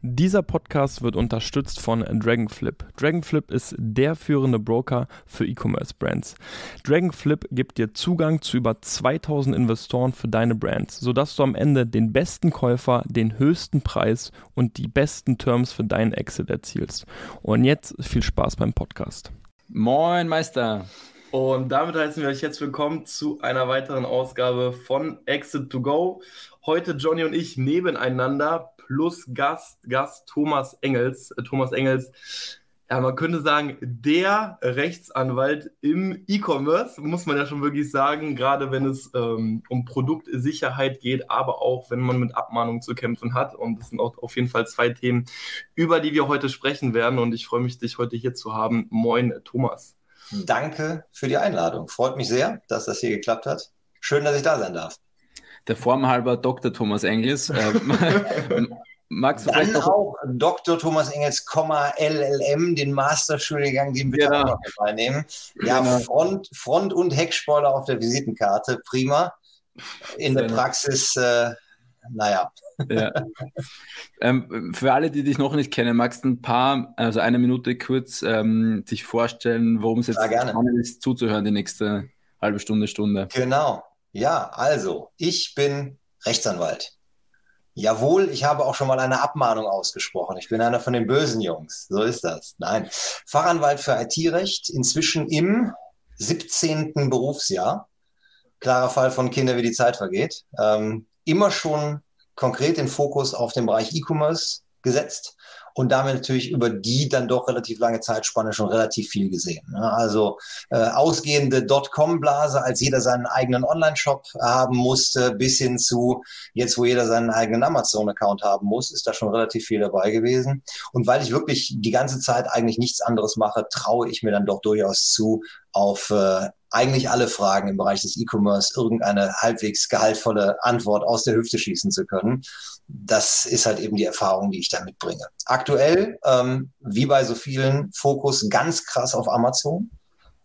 Dieser Podcast wird unterstützt von Dragonflip. Dragonflip ist der führende Broker für E-Commerce-Brands. Dragonflip gibt dir Zugang zu über 2000 Investoren für deine Brands, sodass du am Ende den besten Käufer, den höchsten Preis und die besten Terms für deinen Exit erzielst. Und jetzt viel Spaß beim Podcast. Moin, Meister. Und damit heißen wir euch jetzt willkommen zu einer weiteren Ausgabe von Exit to Go. Heute Johnny und ich nebeneinander plus Gast, Gast Thomas Engels. Äh, Thomas Engels, ja, man könnte sagen, der Rechtsanwalt im E-Commerce, muss man ja schon wirklich sagen, gerade wenn es ähm, um Produktsicherheit geht, aber auch wenn man mit Abmahnungen zu kämpfen hat. Und das sind auch auf jeden Fall zwei Themen, über die wir heute sprechen werden. Und ich freue mich, dich heute hier zu haben. Moin, Thomas. Danke für die Einladung. Freut mich sehr, dass das hier geklappt hat. Schön, dass ich da sein darf der Form halber Dr. Thomas Engels. Äh, magst du Dann vielleicht auch Dr. Thomas Engels, LLM, den Masterstudiengang, den wir ja. auch noch reinnehmen. Ja, genau. Front, Front- und Heckspoiler auf der Visitenkarte, prima. In der Praxis, äh, naja. Ja. Ähm, für alle, die dich noch nicht kennen, magst du ein paar, also eine Minute kurz ähm, dich vorstellen, worum es jetzt spannend ist, zuzuhören die nächste halbe Stunde, Stunde. Genau. Ja, also, ich bin Rechtsanwalt. Jawohl, ich habe auch schon mal eine Abmahnung ausgesprochen. Ich bin einer von den bösen Jungs. So ist das. Nein. Fachanwalt für IT-Recht, inzwischen im 17. Berufsjahr. Klarer Fall von Kinder, wie die Zeit vergeht. Ähm, immer schon konkret den Fokus auf den Bereich E-Commerce gesetzt und damit natürlich über die dann doch relativ lange Zeitspanne schon relativ viel gesehen. Ne? Also äh, ausgehende Dotcom-Blase, als jeder seinen eigenen Online-Shop haben musste, bis hin zu jetzt, wo jeder seinen eigenen Amazon-Account haben muss, ist da schon relativ viel dabei gewesen. Und weil ich wirklich die ganze Zeit eigentlich nichts anderes mache, traue ich mir dann doch durchaus zu, auf äh, eigentlich alle Fragen im Bereich des E-Commerce irgendeine halbwegs gehaltvolle Antwort aus der Hüfte schießen zu können. Das ist halt eben die Erfahrung, die ich da mitbringe. Aktuell, ähm, wie bei so vielen, Fokus ganz krass auf Amazon,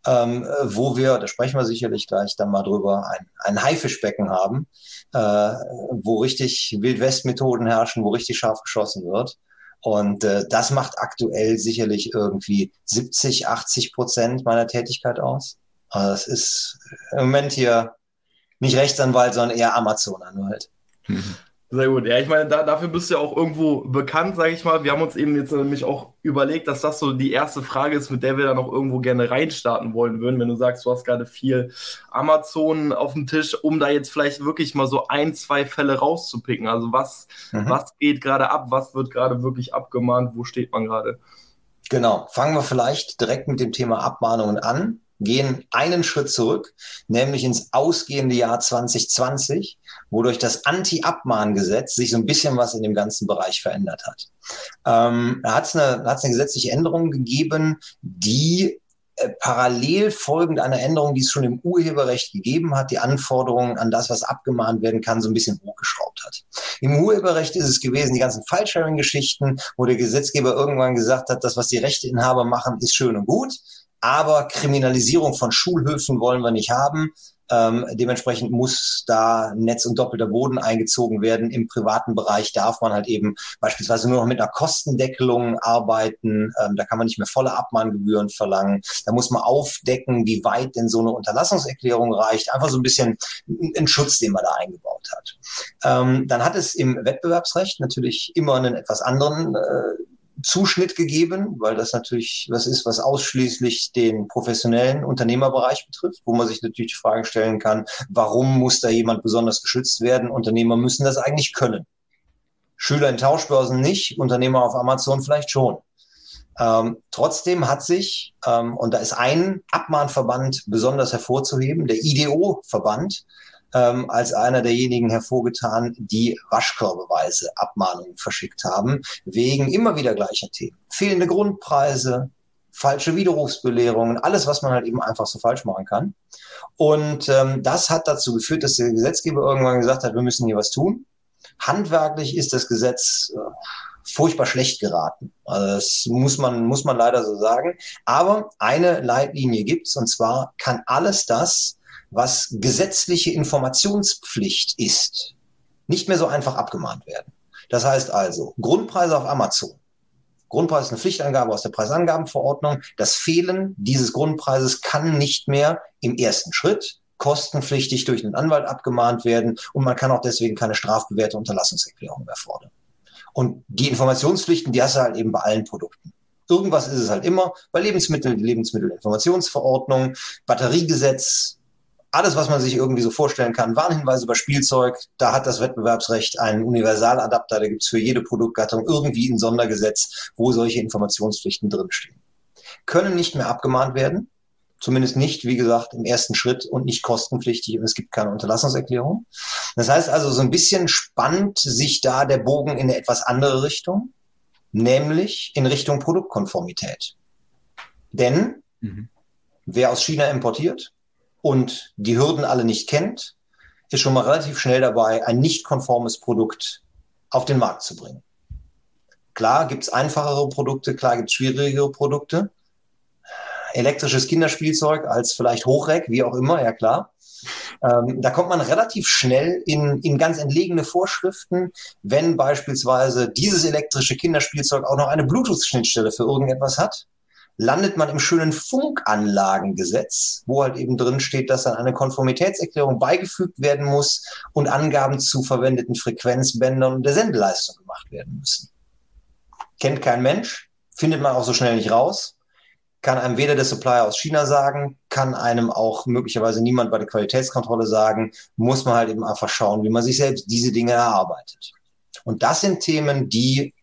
ähm, wo wir, da sprechen wir sicherlich gleich dann mal drüber, ein, ein Haifischbecken haben, äh, wo richtig Wildwest-Methoden herrschen, wo richtig scharf geschossen wird. Und äh, das macht aktuell sicherlich irgendwie 70, 80 Prozent meiner Tätigkeit aus. Also das ist im Moment hier nicht Rechtsanwalt, sondern eher Amazon-Anwalt. Mhm. Sehr gut. Ja, ich meine, da, dafür bist du ja auch irgendwo bekannt, sage ich mal. Wir haben uns eben jetzt nämlich auch überlegt, dass das so die erste Frage ist, mit der wir dann auch irgendwo gerne reinstarten wollen würden. Wenn du sagst, du hast gerade viel Amazon auf dem Tisch, um da jetzt vielleicht wirklich mal so ein, zwei Fälle rauszupicken. Also was, mhm. was geht gerade ab? Was wird gerade wirklich abgemahnt? Wo steht man gerade? Genau. Fangen wir vielleicht direkt mit dem Thema Abmahnungen an gehen einen Schritt zurück, nämlich ins ausgehende Jahr 2020, wodurch das Anti-Abmahngesetz sich so ein bisschen was in dem ganzen Bereich verändert hat. Ähm, da hat es eine, eine gesetzliche Änderung gegeben, die äh, parallel folgend einer Änderung, die es schon im Urheberrecht gegeben hat, die Anforderungen an das, was abgemahnt werden kann, so ein bisschen hochgeschraubt hat. Im Urheberrecht ist es gewesen, die ganzen File-Sharing-Geschichten, wo der Gesetzgeber irgendwann gesagt hat, das, was die Rechteinhaber machen, ist schön und gut aber Kriminalisierung von Schulhöfen wollen wir nicht haben. Ähm, dementsprechend muss da Netz und doppelter Boden eingezogen werden. Im privaten Bereich darf man halt eben beispielsweise nur noch mit einer Kostendeckelung arbeiten. Ähm, da kann man nicht mehr volle Abmahngebühren verlangen. Da muss man aufdecken, wie weit denn so eine Unterlassungserklärung reicht. Einfach so ein bisschen ein Schutz, den man da eingebaut hat. Ähm, dann hat es im Wettbewerbsrecht natürlich immer einen etwas anderen äh, Zuschnitt gegeben, weil das natürlich was ist, was ausschließlich den professionellen Unternehmerbereich betrifft, wo man sich natürlich die Frage stellen kann, warum muss da jemand besonders geschützt werden? Unternehmer müssen das eigentlich können. Schüler in Tauschbörsen nicht, Unternehmer auf Amazon vielleicht schon. Ähm, trotzdem hat sich, ähm, und da ist ein Abmahnverband besonders hervorzuheben, der IDO-Verband, ähm, als einer derjenigen hervorgetan, die waschkörbeweise Abmahnungen verschickt haben, wegen immer wieder gleicher Themen. Fehlende Grundpreise, falsche Widerrufsbelehrungen, alles, was man halt eben einfach so falsch machen kann. Und ähm, das hat dazu geführt, dass der Gesetzgeber irgendwann gesagt hat, wir müssen hier was tun. Handwerklich ist das Gesetz äh, furchtbar schlecht geraten. Also das muss man, muss man leider so sagen. Aber eine Leitlinie gibt's und zwar kann alles das, was gesetzliche Informationspflicht ist, nicht mehr so einfach abgemahnt werden. Das heißt also, Grundpreise auf Amazon. Grundpreis ist eine Pflichtangabe aus der Preisangabenverordnung. Das Fehlen dieses Grundpreises kann nicht mehr im ersten Schritt kostenpflichtig durch einen Anwalt abgemahnt werden und man kann auch deswegen keine strafbewährte Unterlassungserklärung mehr fordern. Und die Informationspflichten, die hast du halt eben bei allen Produkten. Irgendwas ist es halt immer. Bei Lebensmitteln, Lebensmittelinformationsverordnung, Batteriegesetz, alles, was man sich irgendwie so vorstellen kann, Warnhinweise über Spielzeug, da hat das Wettbewerbsrecht einen Universaladapter, da gibt's für jede Produktgattung irgendwie ein Sondergesetz, wo solche Informationspflichten drinstehen. Können nicht mehr abgemahnt werden, zumindest nicht, wie gesagt, im ersten Schritt und nicht kostenpflichtig und es gibt keine Unterlassungserklärung. Das heißt also, so ein bisschen spannt sich da der Bogen in eine etwas andere Richtung, nämlich in Richtung Produktkonformität. Denn mhm. wer aus China importiert, und die Hürden alle nicht kennt, ist schon mal relativ schnell dabei, ein nicht konformes Produkt auf den Markt zu bringen. Klar gibt es einfachere Produkte, klar gibt es schwierigere Produkte. Elektrisches Kinderspielzeug als vielleicht Hochreck, wie auch immer, ja klar. Ähm, da kommt man relativ schnell in, in ganz entlegene Vorschriften, wenn beispielsweise dieses elektrische Kinderspielzeug auch noch eine Bluetooth-Schnittstelle für irgendetwas hat landet man im schönen Funkanlagengesetz, wo halt eben drin steht, dass dann eine Konformitätserklärung beigefügt werden muss und Angaben zu verwendeten Frequenzbändern und der Sendeleistung gemacht werden müssen. Kennt kein Mensch, findet man auch so schnell nicht raus, kann einem weder der Supplier aus China sagen, kann einem auch möglicherweise niemand bei der Qualitätskontrolle sagen, muss man halt eben einfach schauen, wie man sich selbst diese Dinge erarbeitet. Und das sind Themen, die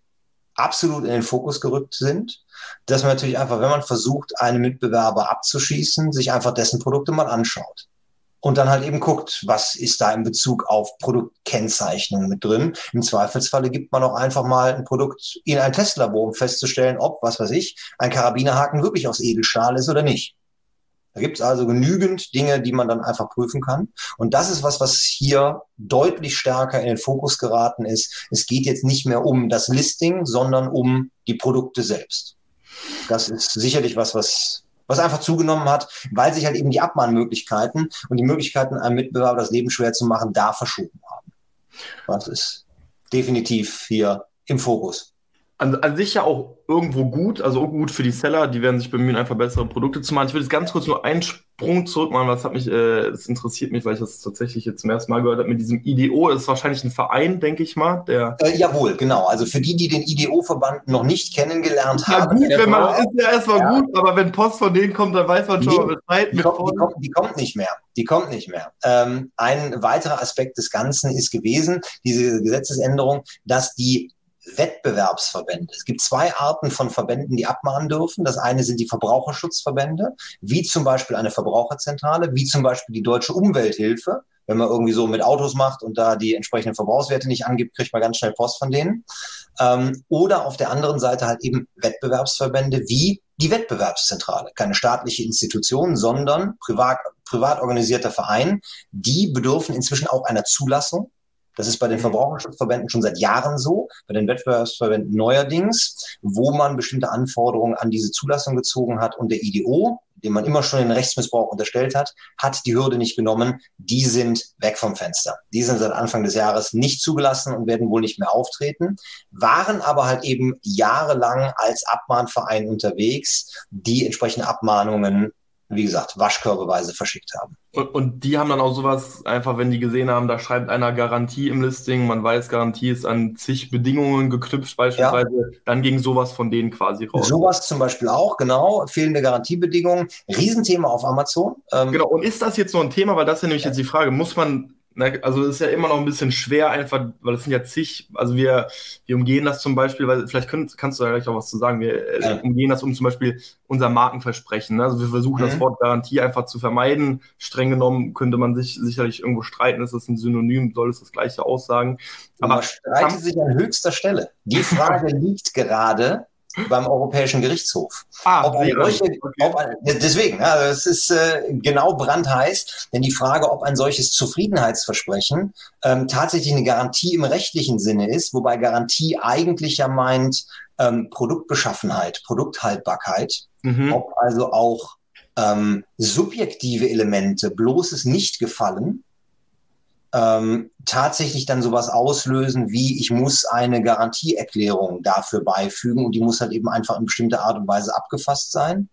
absolut in den Fokus gerückt sind dass man natürlich einfach, wenn man versucht, einen Mitbewerber abzuschießen, sich einfach dessen Produkte mal anschaut. Und dann halt eben guckt, was ist da in Bezug auf Produktkennzeichnung mit drin. Im Zweifelsfalle gibt man auch einfach mal ein Produkt in ein Testlabor, um festzustellen, ob, was weiß ich, ein Karabinerhaken wirklich aus Edelstahl ist oder nicht. Da gibt es also genügend Dinge, die man dann einfach prüfen kann. Und das ist was, was hier deutlich stärker in den Fokus geraten ist. Es geht jetzt nicht mehr um das Listing, sondern um die Produkte selbst. Das ist sicherlich was, was, was einfach zugenommen hat, weil sich halt eben die Abmahnmöglichkeiten und die Möglichkeiten, einem Mitbewerber das Leben schwer zu machen, da verschoben haben. Das ist definitiv hier im Fokus an, an sich ja auch irgendwo gut, also auch gut für die Seller, die werden sich bemühen, einfach bessere Produkte zu machen. Ich will jetzt ganz kurz nur einen Sprung zurück machen, was hat mich, äh, das interessiert mich, weil ich das tatsächlich jetzt zum ersten Mal gehört habe, mit diesem IDO, das ist wahrscheinlich ein Verein, denke ich mal, der... Äh, jawohl, genau, also für die, die den IDO-Verband noch nicht kennengelernt ja, haben... gut, wenn man, ist ja erstmal ja. gut, aber wenn Post von denen kommt, dann weiß man schon nee, Bescheid. Die, kommt, die, kommt, die kommt nicht mehr, die kommt nicht mehr. Ähm, ein weiterer Aspekt des Ganzen ist gewesen, diese Gesetzesänderung, dass die Wettbewerbsverbände. Es gibt zwei Arten von Verbänden, die abmahnen dürfen. Das eine sind die Verbraucherschutzverbände, wie zum Beispiel eine Verbraucherzentrale, wie zum Beispiel die Deutsche Umwelthilfe. Wenn man irgendwie so mit Autos macht und da die entsprechenden Verbrauchswerte nicht angibt, kriegt man ganz schnell Post von denen. Ähm, oder auf der anderen Seite halt eben Wettbewerbsverbände wie die Wettbewerbszentrale. Keine staatliche Institution, sondern privat, privat organisierter Verein. Die bedürfen inzwischen auch einer Zulassung das ist bei den mhm. Verbraucherschutzverbänden schon seit Jahren so, bei den Wettbewerbsverbänden neuerdings, wo man bestimmte Anforderungen an diese Zulassung gezogen hat und der IDO, dem man immer schon den Rechtsmissbrauch unterstellt hat, hat die Hürde nicht genommen. Die sind weg vom Fenster. Die sind seit Anfang des Jahres nicht zugelassen und werden wohl nicht mehr auftreten, waren aber halt eben jahrelang als Abmahnverein unterwegs, die entsprechende Abmahnungen wie gesagt, waschkörbeweise verschickt haben. Und, und, die haben dann auch sowas, einfach wenn die gesehen haben, da schreibt einer Garantie im Listing, man weiß, Garantie ist an zig Bedingungen geknüpft beispielsweise, ja. dann ging sowas von denen quasi raus. Sowas zum Beispiel auch, genau, fehlende Garantiebedingungen, Riesenthema auf Amazon. Ähm, genau, und ist das jetzt noch ein Thema, weil das ist ja nämlich ja. jetzt die Frage, muss man also es ist ja immer noch ein bisschen schwer, einfach, weil es sind ja zig, also wir, wir umgehen das zum Beispiel, weil vielleicht könnt, kannst du da gleich auch was zu sagen, wir äh, ja. umgehen das um zum Beispiel unser Markenversprechen. Ne? Also wir versuchen mhm. das Wort Garantie einfach zu vermeiden. Streng genommen könnte man sich sicherlich irgendwo streiten, ist das ein Synonym, soll es das gleiche aussagen. Aber man streitet sich an höchster Stelle. Die Frage liegt gerade beim Europäischen Gerichtshof. Ah, ob eine solche, ob ein, deswegen, ja, das ist äh, genau brandheiß, denn die Frage, ob ein solches Zufriedenheitsversprechen ähm, tatsächlich eine Garantie im rechtlichen Sinne ist, wobei Garantie eigentlich ja meint ähm, Produktbeschaffenheit, Produkthaltbarkeit, mhm. ob also auch ähm, subjektive Elemente, bloßes Nicht-Gefallen, ähm, tatsächlich dann sowas auslösen wie, ich muss eine Garantieerklärung dafür beifügen und die muss halt eben einfach in bestimmter Art und Weise abgefasst sein.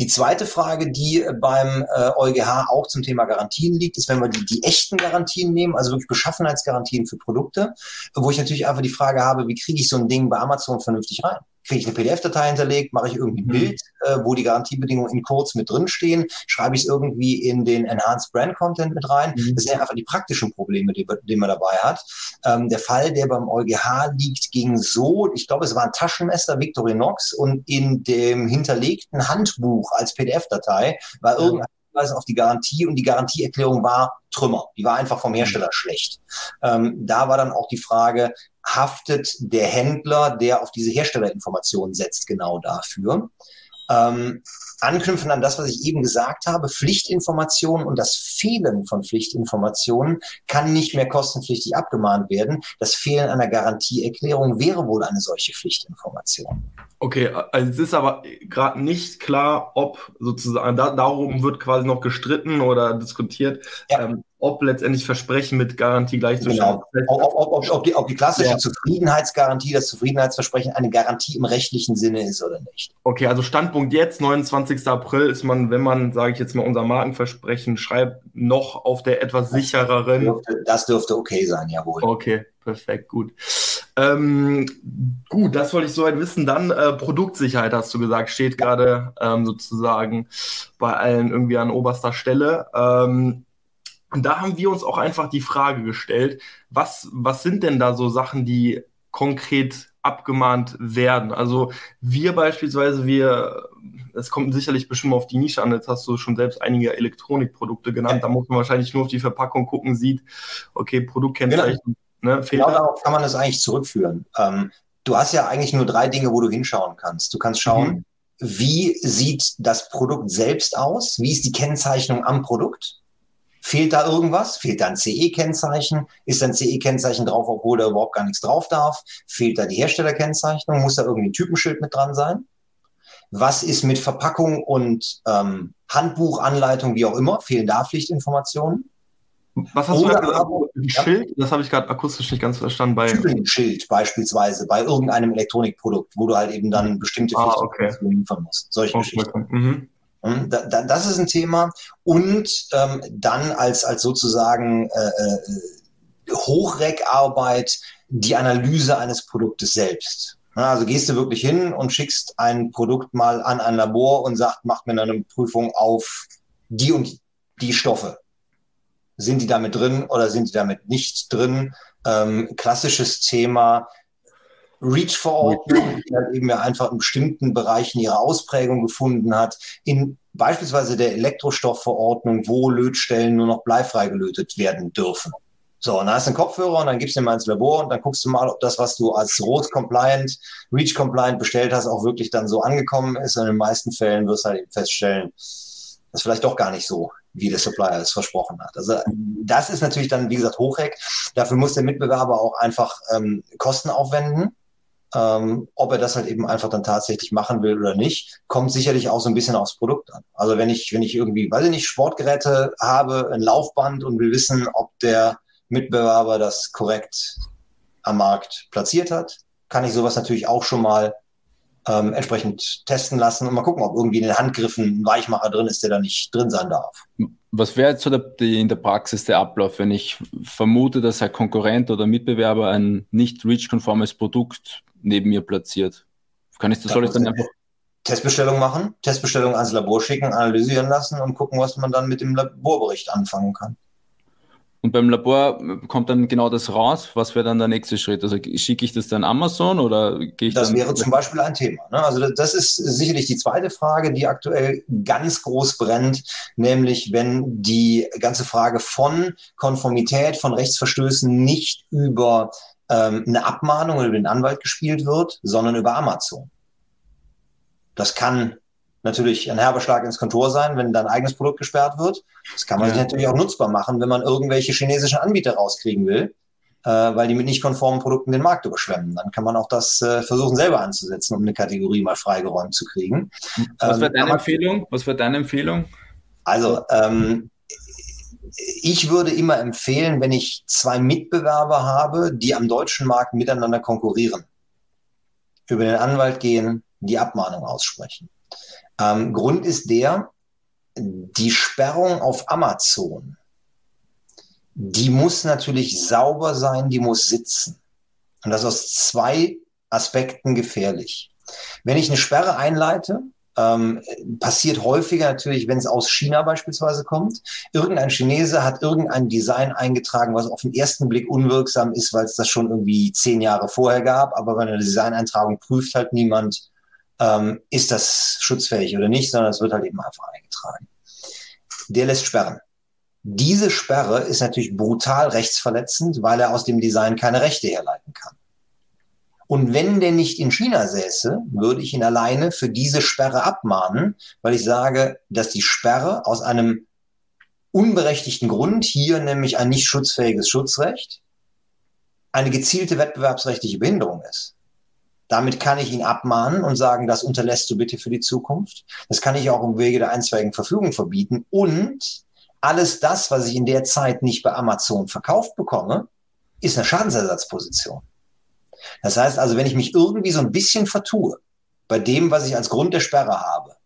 Die zweite Frage, die beim äh, EuGH auch zum Thema Garantien liegt, ist, wenn wir die, die echten Garantien nehmen, also wirklich Beschaffenheitsgarantien für Produkte, wo ich natürlich einfach die Frage habe, wie kriege ich so ein Ding bei Amazon vernünftig rein? Kriege ich eine PDF-Datei hinterlegt, mache ich irgendwie ein mhm. Bild, äh, wo die Garantiebedingungen in kurz mit drinstehen, schreibe ich es irgendwie in den Enhanced Brand Content mit rein. Mhm. Das sind ja einfach die praktischen Probleme, die, die man dabei hat. Ähm, der Fall, der beim EuGH liegt, ging so, ich glaube, es war ein Taschenmesser Victorinox und in dem hinterlegten Handbuch als PDF-Datei war irgendein Hinweis auf die Garantie und die Garantieerklärung war Trümmer. Die war einfach vom Hersteller schlecht. Ähm, da war dann auch die Frage, haftet der Händler, der auf diese Herstellerinformationen setzt, genau dafür. Ähm, anknüpfen an das, was ich eben gesagt habe, Pflichtinformationen und das Fehlen von Pflichtinformationen kann nicht mehr kostenpflichtig abgemahnt werden. Das Fehlen einer Garantieerklärung wäre wohl eine solche Pflichtinformation. Okay, also es ist aber gerade nicht klar, ob sozusagen, da, darum wird quasi noch gestritten oder diskutiert, ja. ähm, ob letztendlich Versprechen mit Garantie gleichzustellen. Genau. Ob, ob, ob, ob, die, ob die klassische ja. Zufriedenheitsgarantie, das Zufriedenheitsversprechen eine Garantie im rechtlichen Sinne ist oder nicht. Okay, also Standpunkt jetzt, 29. April, ist man, wenn man, sage ich jetzt mal, unser Markenversprechen schreibt, noch auf der etwas sichereren. Das dürfte, das dürfte okay sein, jawohl. Okay, perfekt, gut. Ähm, gut, das wollte ich soweit wissen. Dann äh, Produktsicherheit, hast du gesagt, steht gerade ähm, sozusagen bei allen irgendwie an oberster Stelle. Ähm, und da haben wir uns auch einfach die Frage gestellt, was, was sind denn da so Sachen, die konkret abgemahnt werden? Also wir beispielsweise, wir, es kommt sicherlich bestimmt auf die Nische an, jetzt hast du schon selbst einige Elektronikprodukte genannt, ja. da muss man wahrscheinlich nur auf die Verpackung gucken, sieht, okay, Produktkennzeichen. Genau. Ne, genau darauf kann man es eigentlich zurückführen. Ähm, du hast ja eigentlich nur drei Dinge, wo du hinschauen kannst. Du kannst schauen, mhm. wie sieht das Produkt selbst aus? Wie ist die Kennzeichnung am Produkt? Fehlt da irgendwas? Fehlt da ein CE-Kennzeichen? Ist ein CE-Kennzeichen drauf, obwohl da überhaupt gar nichts drauf darf? Fehlt da die Herstellerkennzeichnung? Muss da irgendwie ein Typenschild mit dran sein? Was ist mit Verpackung und ähm, Handbuch, Anleitung, wie auch immer? Fehlen da Pflichtinformationen? Was hast Oder du gesagt? Ein Schild? Das habe ich gerade akustisch nicht ganz verstanden. Bei Schild beispielsweise bei irgendeinem Elektronikprodukt, wo du halt eben dann bestimmte ah, okay. liefern musst. Solche okay. Geschichten. Mhm. Hm, da, das ist ein Thema. Und ähm, dann als, als sozusagen äh, äh, Hochreckarbeit die Analyse eines Produktes selbst. Also gehst du wirklich hin und schickst ein Produkt mal an ein Labor und sagt, macht mir eine Prüfung auf die und die Stoffe. Sind die damit drin oder sind die damit nicht drin? Ähm, klassisches Thema REACH-Verordnung, die halt eben ja einfach in bestimmten Bereichen ihre Ausprägung gefunden hat. In beispielsweise der Elektrostoffverordnung, wo Lötstellen nur noch bleifrei gelötet werden dürfen. So, und dann hast du einen Kopfhörer und dann gibst du ihn mal ins Labor und dann guckst du mal, ob das, was du als ROS-Compliant, REACH-Compliant bestellt hast, auch wirklich dann so angekommen ist. Und in den meisten Fällen wirst du halt eben feststellen, das vielleicht doch gar nicht so, wie der Supplier es versprochen hat. Also das ist natürlich dann, wie gesagt, Hochreck. Dafür muss der Mitbewerber auch einfach ähm, Kosten aufwenden. Ähm, ob er das halt eben einfach dann tatsächlich machen will oder nicht, kommt sicherlich auch so ein bisschen aufs Produkt an. Also wenn ich, wenn ich irgendwie, weiß ich nicht, Sportgeräte habe, ein Laufband und will wissen, ob der Mitbewerber das korrekt am Markt platziert hat, kann ich sowas natürlich auch schon mal ähm, entsprechend testen lassen und mal gucken, ob irgendwie in den Handgriffen ein Weichmacher drin ist, der da nicht drin sein darf. Was wäre jetzt so der, die, in der Praxis der Ablauf, wenn ich vermute, dass ein Konkurrent oder Mitbewerber ein nicht REACH-konformes Produkt neben mir platziert? Kann ich das, soll ich dann einfach Testbestellung machen, Testbestellung ans Labor schicken, analysieren lassen und gucken, was man dann mit dem Laborbericht anfangen kann. Und beim Labor kommt dann genau das raus. Was wäre dann der nächste Schritt? Also schicke ich das dann Amazon oder gehe ich Das dann wäre zum Beispiel ein Thema. Ne? Also das ist sicherlich die zweite Frage, die aktuell ganz groß brennt, nämlich wenn die ganze Frage von Konformität, von Rechtsverstößen nicht über ähm, eine Abmahnung über den Anwalt gespielt wird, sondern über Amazon. Das kann natürlich ein herber Schlag ins Kontor sein, wenn dein eigenes Produkt gesperrt wird. Das kann man ja. sich natürlich auch nutzbar machen, wenn man irgendwelche chinesischen Anbieter rauskriegen will, äh, weil die mit nicht konformen Produkten den Markt überschwemmen. Dann kann man auch das äh, versuchen selber anzusetzen, um eine Kategorie mal freigeräumt zu kriegen. Was wäre ähm, deine Empfehlung? Was wäre deine Empfehlung? Also ähm, ich würde immer empfehlen, wenn ich zwei Mitbewerber habe, die am deutschen Markt miteinander konkurrieren, über den Anwalt gehen, die Abmahnung aussprechen. Ähm, Grund ist der, die Sperrung auf Amazon, die muss natürlich sauber sein, die muss sitzen. Und das aus zwei Aspekten gefährlich. Wenn ich eine Sperre einleite, ähm, passiert häufiger natürlich, wenn es aus China beispielsweise kommt. Irgendein Chinese hat irgendein Design eingetragen, was auf den ersten Blick unwirksam ist, weil es das schon irgendwie zehn Jahre vorher gab. Aber bei einer Designeintragung prüft halt niemand, ähm, ist das schutzfähig oder nicht, sondern es wird halt eben einfach eingetragen. Der lässt sperren. Diese Sperre ist natürlich brutal rechtsverletzend, weil er aus dem Design keine Rechte herleiten kann. Und wenn der nicht in China säße, würde ich ihn alleine für diese Sperre abmahnen, weil ich sage, dass die Sperre aus einem unberechtigten Grund, hier nämlich ein nicht schutzfähiges Schutzrecht, eine gezielte wettbewerbsrechtliche Behinderung ist. Damit kann ich ihn abmahnen und sagen, das unterlässt du bitte für die Zukunft. Das kann ich auch im Wege der einstweiligen Verfügung verbieten. Und alles das, was ich in der Zeit nicht bei Amazon verkauft bekomme, ist eine Schadensersatzposition. Das heißt also, wenn ich mich irgendwie so ein bisschen vertue bei dem, was ich als Grund der Sperre habe,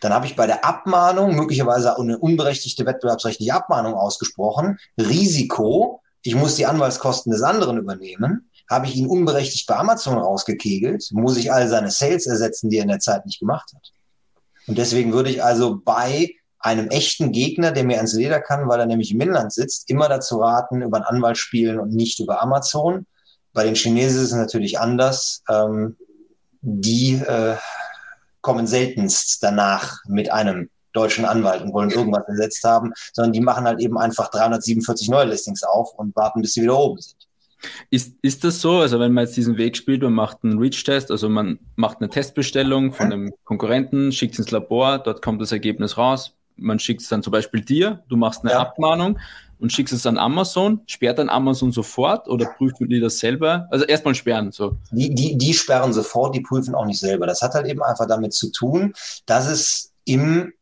dann habe ich bei der Abmahnung möglicherweise eine unberechtigte wettbewerbsrechtliche Abmahnung ausgesprochen. Risiko, ich muss die Anwaltskosten des anderen übernehmen. Habe ich ihn unberechtigt bei Amazon rausgekegelt, muss ich all seine Sales ersetzen, die er in der Zeit nicht gemacht hat. Und deswegen würde ich also bei einem echten Gegner, der mir ans Leder kann, weil er nämlich im Inland sitzt, immer dazu raten, über einen Anwalt spielen und nicht über Amazon. Bei den Chinesen ist es natürlich anders. Ähm, die äh, kommen seltenst danach mit einem deutschen Anwalt und wollen irgendwas ersetzt haben, sondern die machen halt eben einfach 347 neue Listings auf und warten, bis sie wieder oben sind. Ist, ist das so? Also wenn man jetzt diesen Weg spielt, man macht einen Reach-Test, also man macht eine Testbestellung von einem Konkurrenten, schickt es ins Labor, dort kommt das Ergebnis raus, man schickt es dann zum Beispiel dir, du machst eine ja. Abmahnung und schickst es an Amazon, sperrt dann Amazon sofort oder prüfen die das selber? Also erstmal sperren. So. Die, die, die sperren sofort, die prüfen auch nicht selber. Das hat halt eben einfach damit zu tun, dass es im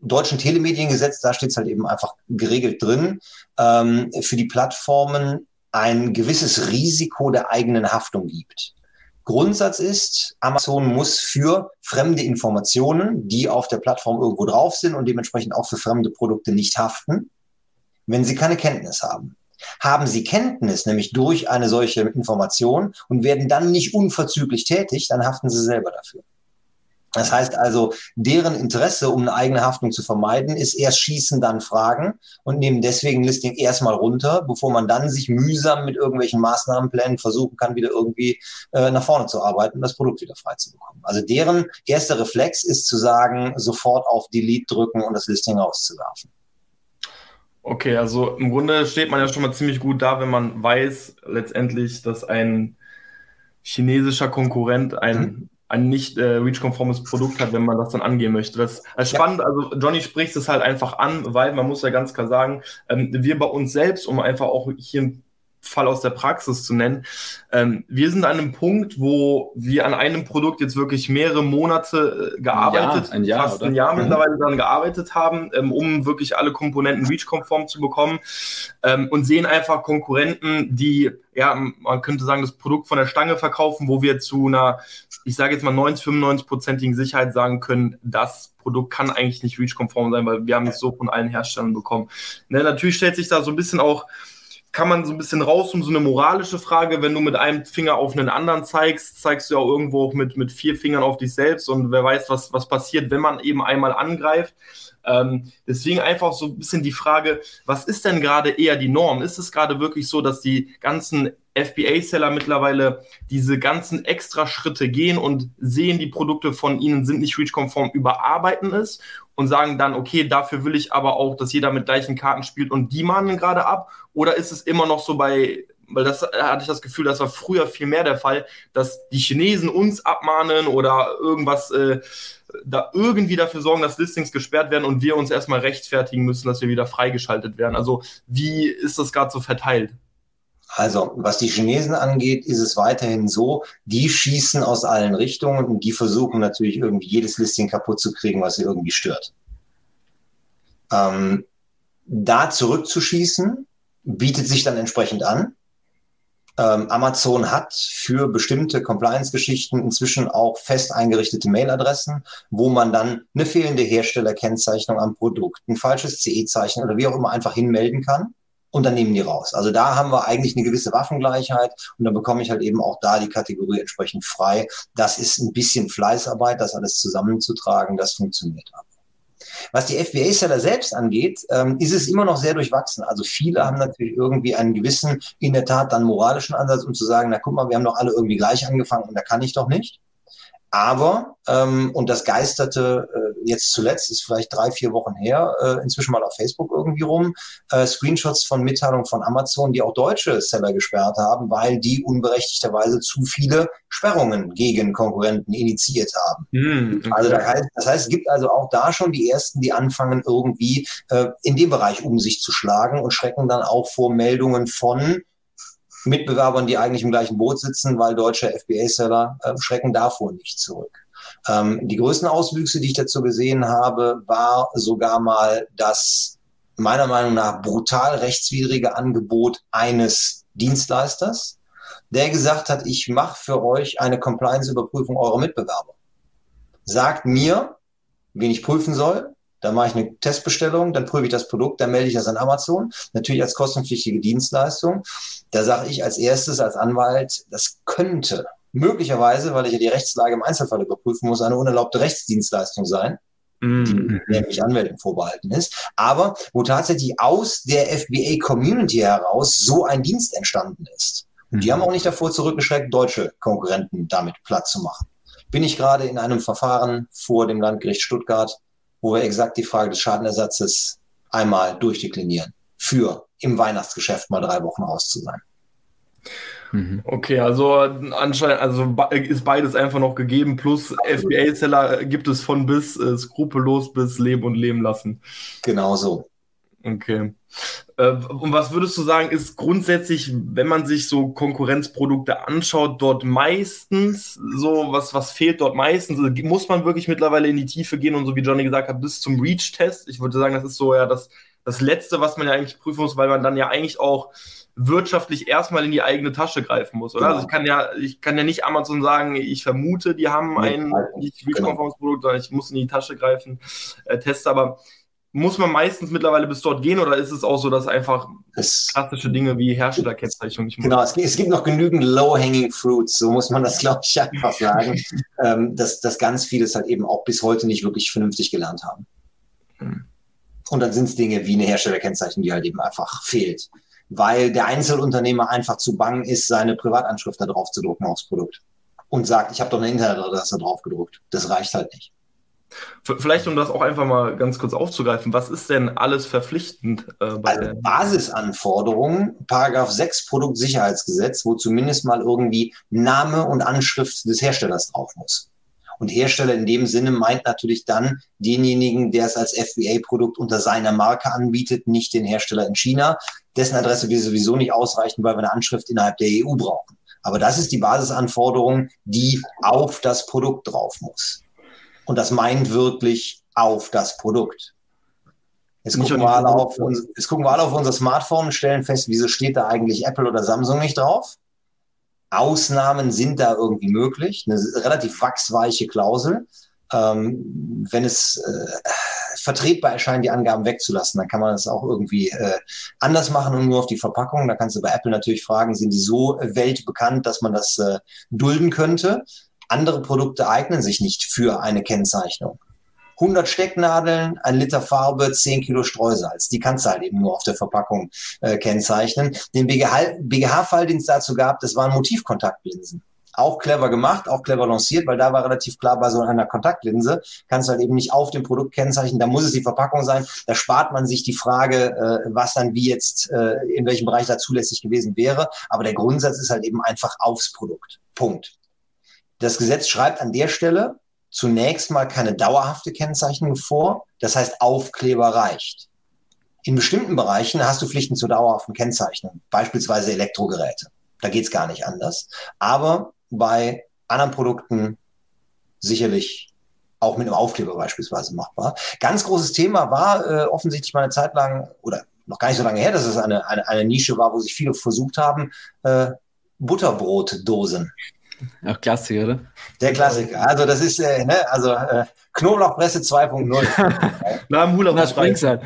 deutschen Telemediengesetz, da steht es halt eben einfach geregelt drin, ähm, für die Plattformen ein gewisses Risiko der eigenen Haftung gibt. Grundsatz ist, Amazon muss für fremde Informationen, die auf der Plattform irgendwo drauf sind und dementsprechend auch für fremde Produkte nicht haften, wenn sie keine Kenntnis haben. Haben sie Kenntnis, nämlich durch eine solche Information und werden dann nicht unverzüglich tätig, dann haften sie selber dafür. Das heißt also, deren Interesse, um eine eigene Haftung zu vermeiden, ist erst schießen, dann fragen und nehmen deswegen Listing erstmal runter, bevor man dann sich mühsam mit irgendwelchen Maßnahmenplänen versuchen kann, wieder irgendwie äh, nach vorne zu arbeiten und das Produkt wieder frei zu bekommen. Also deren erster Reflex ist zu sagen, sofort auf Delete drücken und das Listing rauszuwerfen. Okay, also im Grunde steht man ja schon mal ziemlich gut da, wenn man weiß letztendlich, dass ein chinesischer Konkurrent ein mhm ein nicht äh, REACH-konformes Produkt hat, wenn man das dann angehen möchte. Das ist spannend. Ja. Also Johnny spricht es halt einfach an, weil man muss ja ganz klar sagen, ähm, wir bei uns selbst, um einfach auch hier ein Fall aus der Praxis zu nennen. Ähm, wir sind an einem Punkt, wo wir an einem Produkt jetzt wirklich mehrere Monate äh, gearbeitet, ein Jahr, ein Jahr, fast ein Jahr mhm. mittlerweile daran gearbeitet haben, ähm, um wirklich alle Komponenten REACH-konform zu bekommen ähm, und sehen einfach Konkurrenten, die, ja, man könnte sagen, das Produkt von der Stange verkaufen, wo wir zu einer, ich sage jetzt mal 90, 95-prozentigen Sicherheit sagen können, das Produkt kann eigentlich nicht REACH-konform sein, weil wir haben es so von allen Herstellern bekommen. Ne, natürlich stellt sich da so ein bisschen auch kann man so ein bisschen raus um so eine moralische Frage, wenn du mit einem Finger auf einen anderen zeigst, zeigst du ja auch irgendwo auch mit, mit vier Fingern auf dich selbst und wer weiß, was, was passiert, wenn man eben einmal angreift. Ähm, deswegen einfach so ein bisschen die Frage, was ist denn gerade eher die Norm? Ist es gerade wirklich so, dass die ganzen FBA-Seller mittlerweile diese ganzen extra Schritte gehen und sehen, die Produkte von ihnen sind nicht REACH-konform, überarbeiten es und sagen dann, okay, dafür will ich aber auch, dass jeder mit gleichen Karten spielt und die mahnen gerade ab? Oder ist es immer noch so bei weil das hatte ich das Gefühl, das war früher viel mehr der Fall, dass die Chinesen uns abmahnen oder irgendwas äh, da irgendwie dafür sorgen, dass Listings gesperrt werden und wir uns erstmal rechtfertigen müssen, dass wir wieder freigeschaltet werden. Also wie ist das gerade so verteilt? Also, was die Chinesen angeht, ist es weiterhin so, die schießen aus allen Richtungen und die versuchen natürlich irgendwie jedes Listing kaputt zu kriegen, was sie irgendwie stört. Ähm, da zurückzuschießen, bietet sich dann entsprechend an. Ähm, Amazon hat für bestimmte Compliance-Geschichten inzwischen auch fest eingerichtete Mailadressen, wo man dann eine fehlende Herstellerkennzeichnung am Produkt, ein falsches CE-Zeichen oder wie auch immer einfach hinmelden kann und dann nehmen die raus. Also da haben wir eigentlich eine gewisse Waffengleichheit und dann bekomme ich halt eben auch da die Kategorie entsprechend frei. Das ist ein bisschen Fleißarbeit, das alles zusammenzutragen, das funktioniert aber. Was die FBA-Seller selbst angeht, ähm, ist es immer noch sehr durchwachsen. Also viele haben natürlich irgendwie einen gewissen, in der Tat dann moralischen Ansatz, um zu sagen, na guck mal, wir haben doch alle irgendwie gleich angefangen und da kann ich doch nicht. Aber, ähm, und das geisterte äh, jetzt zuletzt, ist vielleicht drei, vier Wochen her, äh, inzwischen mal auf Facebook irgendwie rum, äh, Screenshots von Mitteilungen von Amazon, die auch deutsche Seller gesperrt haben, weil die unberechtigterweise zu viele Sperrungen gegen Konkurrenten initiiert haben. Mm, okay. Also das heißt, das heißt, es gibt also auch da schon die Ersten, die anfangen irgendwie äh, in dem Bereich um sich zu schlagen und schrecken dann auch vor Meldungen von Mitbewerbern, die eigentlich im gleichen Boot sitzen, weil deutsche FBA-Seller äh, schrecken davor nicht zurück. Ähm, die größten Auswüchse, die ich dazu gesehen habe, war sogar mal das meiner Meinung nach brutal rechtswidrige Angebot eines Dienstleisters, der gesagt hat, ich mache für euch eine Compliance-Überprüfung eurer Mitbewerber. Sagt mir, wen ich prüfen soll, dann mache ich eine Testbestellung, dann prüfe ich das Produkt, dann melde ich das an Amazon, natürlich als kostenpflichtige Dienstleistung. Da sage ich als erstes als Anwalt, das könnte möglicherweise, weil ich ja die Rechtslage im Einzelfall überprüfen muss, eine unerlaubte Rechtsdienstleistung sein, mhm. die nämlich Anmeldung vorbehalten ist, aber wo tatsächlich aus der FBA-Community heraus so ein Dienst entstanden ist. Und die mhm. haben auch nicht davor zurückgeschreckt, deutsche Konkurrenten damit platt zu machen. Bin ich gerade in einem Verfahren vor dem Landgericht Stuttgart, wo wir exakt die Frage des Schadenersatzes einmal durchdeklinieren, für im Weihnachtsgeschäft mal drei Wochen raus zu sein. Mhm. Okay, also anscheinend also ist beides einfach noch gegeben, plus FBA-Seller gibt es von bis äh, skrupellos bis Leben und Leben lassen. Genau so. Okay. Äh, und was würdest du sagen, ist grundsätzlich, wenn man sich so Konkurrenzprodukte anschaut, dort meistens so, was, was fehlt dort meistens? Also muss man wirklich mittlerweile in die Tiefe gehen und so wie Johnny gesagt hat, bis zum Reach-Test? Ich würde sagen, das ist so ja das, das Letzte, was man ja eigentlich prüfen muss, weil man dann ja eigentlich auch wirtschaftlich erstmal in die eigene Tasche greifen muss, oder? Genau. Also ich kann ja, ich kann ja nicht Amazon sagen, ich vermute, die haben ein nicht reach-konformes genau. Produkt, sondern ich muss in die Tasche greifen, äh, teste, aber muss man meistens mittlerweile bis dort gehen oder ist es auch so, dass einfach es, klassische Dinge wie Herstellerkennzeichnung nicht Genau, es, es, gibt noch genügend low-hanging fruits, so muss man das, glaube ich, einfach sagen, ähm, dass, dass ganz vieles halt eben auch bis heute nicht wirklich vernünftig gelernt haben. Hm. Und dann sind es Dinge wie eine Herstellerkennzeichnung, die halt eben einfach fehlt, weil der Einzelunternehmer einfach zu bang ist, seine Privatanschrift da drauf zu drucken aufs Produkt und sagt, ich habe doch eine Internetadresse drauf gedruckt. Das reicht halt nicht. Vielleicht, um das auch einfach mal ganz kurz aufzugreifen, was ist denn alles verpflichtend? Äh, bei also Basisanforderungen, Paragraph 6 Produktsicherheitsgesetz, wo zumindest mal irgendwie Name und Anschrift des Herstellers drauf muss. Und Hersteller in dem Sinne meint natürlich dann denjenigen, der es als FBA-Produkt unter seiner Marke anbietet, nicht den Hersteller in China, dessen Adresse wir sowieso nicht ausreichen, weil wir eine Anschrift innerhalb der EU brauchen. Aber das ist die Basisanforderung, die auf das Produkt drauf muss. Und das meint wirklich auf das Produkt. Jetzt gucken, wir alle auf, jetzt gucken wir alle auf unser Smartphone und stellen fest, wieso steht da eigentlich Apple oder Samsung nicht drauf? Ausnahmen sind da irgendwie möglich. Eine relativ wachsweiche Klausel. Ähm, wenn es äh, vertretbar erscheint, die Angaben wegzulassen, dann kann man das auch irgendwie äh, anders machen und nur auf die Verpackung. Da kannst du bei Apple natürlich fragen, sind die so weltbekannt, dass man das äh, dulden könnte? Andere Produkte eignen sich nicht für eine Kennzeichnung. 100 Stecknadeln, ein Liter Farbe, 10 Kilo Streusalz. Die kannst du halt eben nur auf der Verpackung äh, kennzeichnen. Den BGH-Fall, den es dazu gab, das waren Motivkontaktlinsen. auch clever gemacht, auch clever lanciert, weil da war relativ klar, bei so einer Kontaktlinse kannst du halt eben nicht auf dem Produkt kennzeichnen, da muss es die Verpackung sein. Da spart man sich die Frage, äh, was dann wie jetzt, äh, in welchem Bereich da zulässig gewesen wäre. Aber der Grundsatz ist halt eben einfach aufs Produkt. Punkt. Das Gesetz schreibt an der Stelle zunächst mal keine dauerhafte Kennzeichnung vor. Das heißt, Aufkleber reicht. In bestimmten Bereichen hast du Pflichten zur dauerhaften Kennzeichnung, beispielsweise Elektrogeräte. Da geht's gar nicht anders. Aber bei anderen Produkten sicherlich auch mit einem Aufkleber beispielsweise machbar. Ganz großes Thema war äh, offensichtlich mal eine Zeit lang oder noch gar nicht so lange her, dass es eine, eine, eine Nische war, wo sich viele versucht haben, äh, Butterbrotdosen. Auch Klassiker, oder? Der Klassiker. Also das ist, äh, ne, also äh, Knoblauchpresse 2.0. Na, im Hula Hoop Springseil.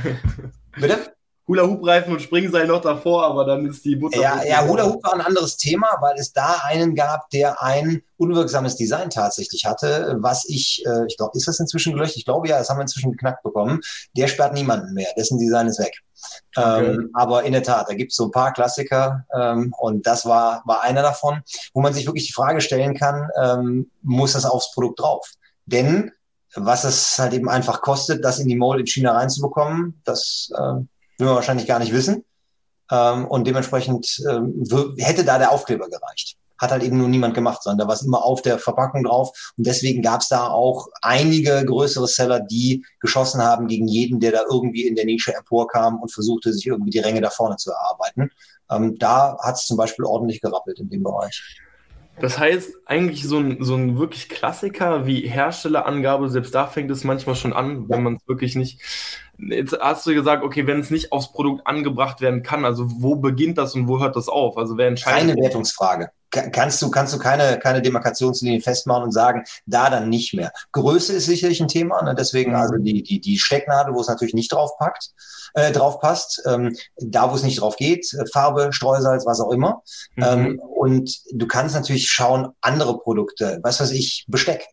Bitte? Hula Hoop Reifen und Springseil noch davor, aber dann ist die Butter. Ja, ja, Hula Hoop war ein anderes Thema, weil es da einen gab, der ein unwirksames Design tatsächlich hatte, was ich, äh, ich glaube, ist das inzwischen gelöscht? Ich glaube ja, das haben wir inzwischen geknackt bekommen. Der sperrt niemanden mehr, dessen Design ist weg. Okay. Ähm, aber in der Tat, da gibt es so ein paar Klassiker ähm, und das war, war einer davon, wo man sich wirklich die Frage stellen kann, ähm, muss das aufs Produkt drauf? Denn was es halt eben einfach kostet, das in die Mold in China reinzubekommen, das äh, will man wahrscheinlich gar nicht wissen. Ähm, und dementsprechend äh, hätte da der Aufkleber gereicht hat halt eben nur niemand gemacht, sondern da war es immer auf der Verpackung drauf. Und deswegen gab es da auch einige größere Seller, die geschossen haben gegen jeden, der da irgendwie in der Nische emporkam und versuchte, sich irgendwie die Ränge da vorne zu erarbeiten. Ähm, da hat es zum Beispiel ordentlich gerappelt in dem Bereich. Das heißt, eigentlich so ein, so ein wirklich Klassiker wie Herstellerangabe, selbst da fängt es manchmal schon an, wenn man es wirklich nicht. Jetzt hast du gesagt, okay, wenn es nicht aufs Produkt angebracht werden kann, also wo beginnt das und wo hört das auf? Also wer entscheidet. Keine Wertungsfrage kannst du, kannst du keine, keine Demarkationslinie festmachen und sagen, da dann nicht mehr. Größe ist sicherlich ein Thema, ne? deswegen mhm. also die, die, die Stecknadel, wo es natürlich nicht drauf packt, äh, drauf passt, ähm, da wo es nicht drauf geht, äh, Farbe, Streusalz, was auch immer. Mhm. Ähm, und du kannst natürlich schauen, andere Produkte, was weiß ich, Besteck.